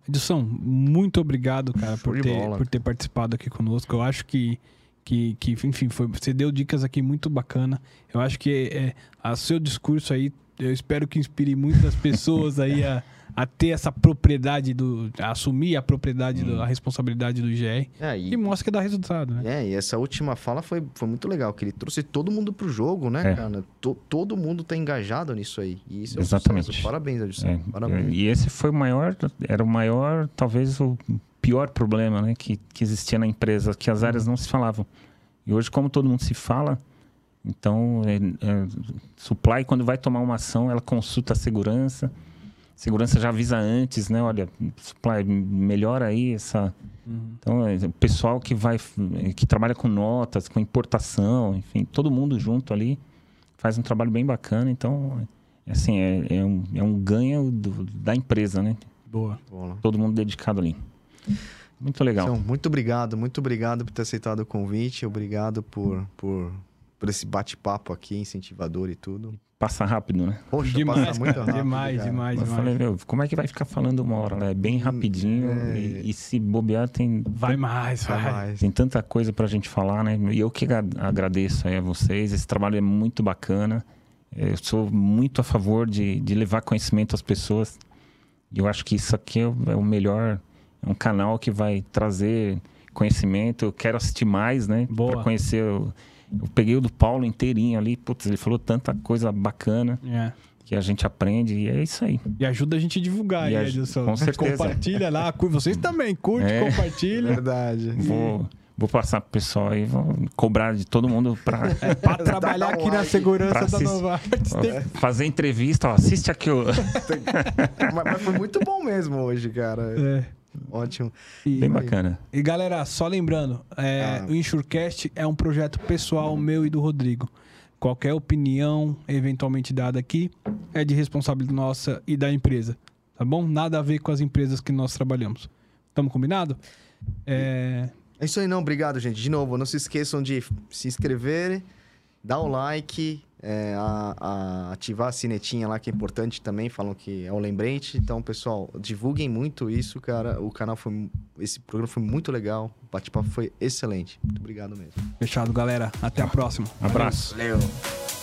Edson, muito obrigado, cara, Show por ter, bola. por ter participado aqui conosco. Eu acho que, que, que enfim, foi, você deu dicas aqui muito bacana. Eu acho que é, a seu discurso aí, eu espero que inspire muitas pessoas aí a, *laughs* a ter essa propriedade do. a assumir a propriedade, do- a responsabilidade do GR. É, E e, mostra que dá resultado, né? é, e essa última fala foi, foi muito legal, que ele trouxe todo mundo pro jogo, né, É. cara? To- todo mundo tá engajado nisso aí. E isso é um Exatamente. sucesso. Parabéns, Edson. É, Parabéns. e esse foi o maior, era o maior, talvez o pior problema né, que, que existia na empresa, que as áreas não se falavam. E hoje, como todo mundo se fala, então, é, é, supply, quando vai tomar uma ação, ela consulta a segurança. Segurança já avisa antes, né? Olha, supply, melhora aí essa. Uhum. Então, é, o pessoal que vai, que trabalha com notas, com importação, enfim, todo mundo junto ali faz um trabalho bem bacana. Então, é, assim, é, é um, é um ganho do- da empresa, né? Boa. Bola. Todo mundo dedicado ali. Muito legal. Então, muito obrigado, muito obrigado por ter aceitado o convite. Obrigado por, por, por esse bate-papo aqui, incentivador e tudo. Passa rápido, né? Poxa, Demais, passa muito rápido. demais, cara. demais, Eu demais. falei, meu, como é que vai ficar falando uma hora? né? É bem rapidinho é. e, e se bobear tem, Vai mais, vai. Vai mais. tem tanta coisa pra gente falar, né? E eu que agra- agradeço aí a vocês. Esse trabalho é muito bacana. Eu sou muito a favor de, de levar conhecimento às pessoas. E eu acho que isso aqui é o, é melhor. É um canal que vai trazer conhecimento. Eu quero assistir mais, né? Boa. Para conhecer o- Eu peguei o do Paulo inteirinho ali, putz, ele falou tanta coisa bacana É. que a gente aprende e é isso aí. E ajuda a gente a divulgar E Edilson. com certeza. Compartilha lá. Vocês também, curte, É. compartilha. Verdade. Vou, vou passar pro pessoal aí, vou cobrar de todo mundo pra Pra *laughs* trabalhar Dá um aqui na segurança da. Novartis. Tem- fazer entrevista, ó, assiste aqui o... *laughs* mas, mas foi muito bom mesmo hoje, cara. É. Ótimo. E, Bem bacana. e galera, só lembrando, é, Ah. o Insurecast é um projeto pessoal meu e do Rodrigo. Qualquer opinião eventualmente dada aqui é de responsabilidade nossa e da empresa. Tá bom? Nada a ver com as empresas que nós trabalhamos. Tamo combinado? É, É isso aí, não. Obrigado, gente. De novo, não se esqueçam de se inscrever, dar o like, é, a- a- ativar a sinetinha lá, que é importante também. Falam que é um lembrete. Então, pessoal, divulguem muito isso, cara. O canal foi. Esse programa foi muito legal. O bate-papo foi excelente. Muito obrigado mesmo. fechado, galera. Até a próxima. Abraço. Valeu.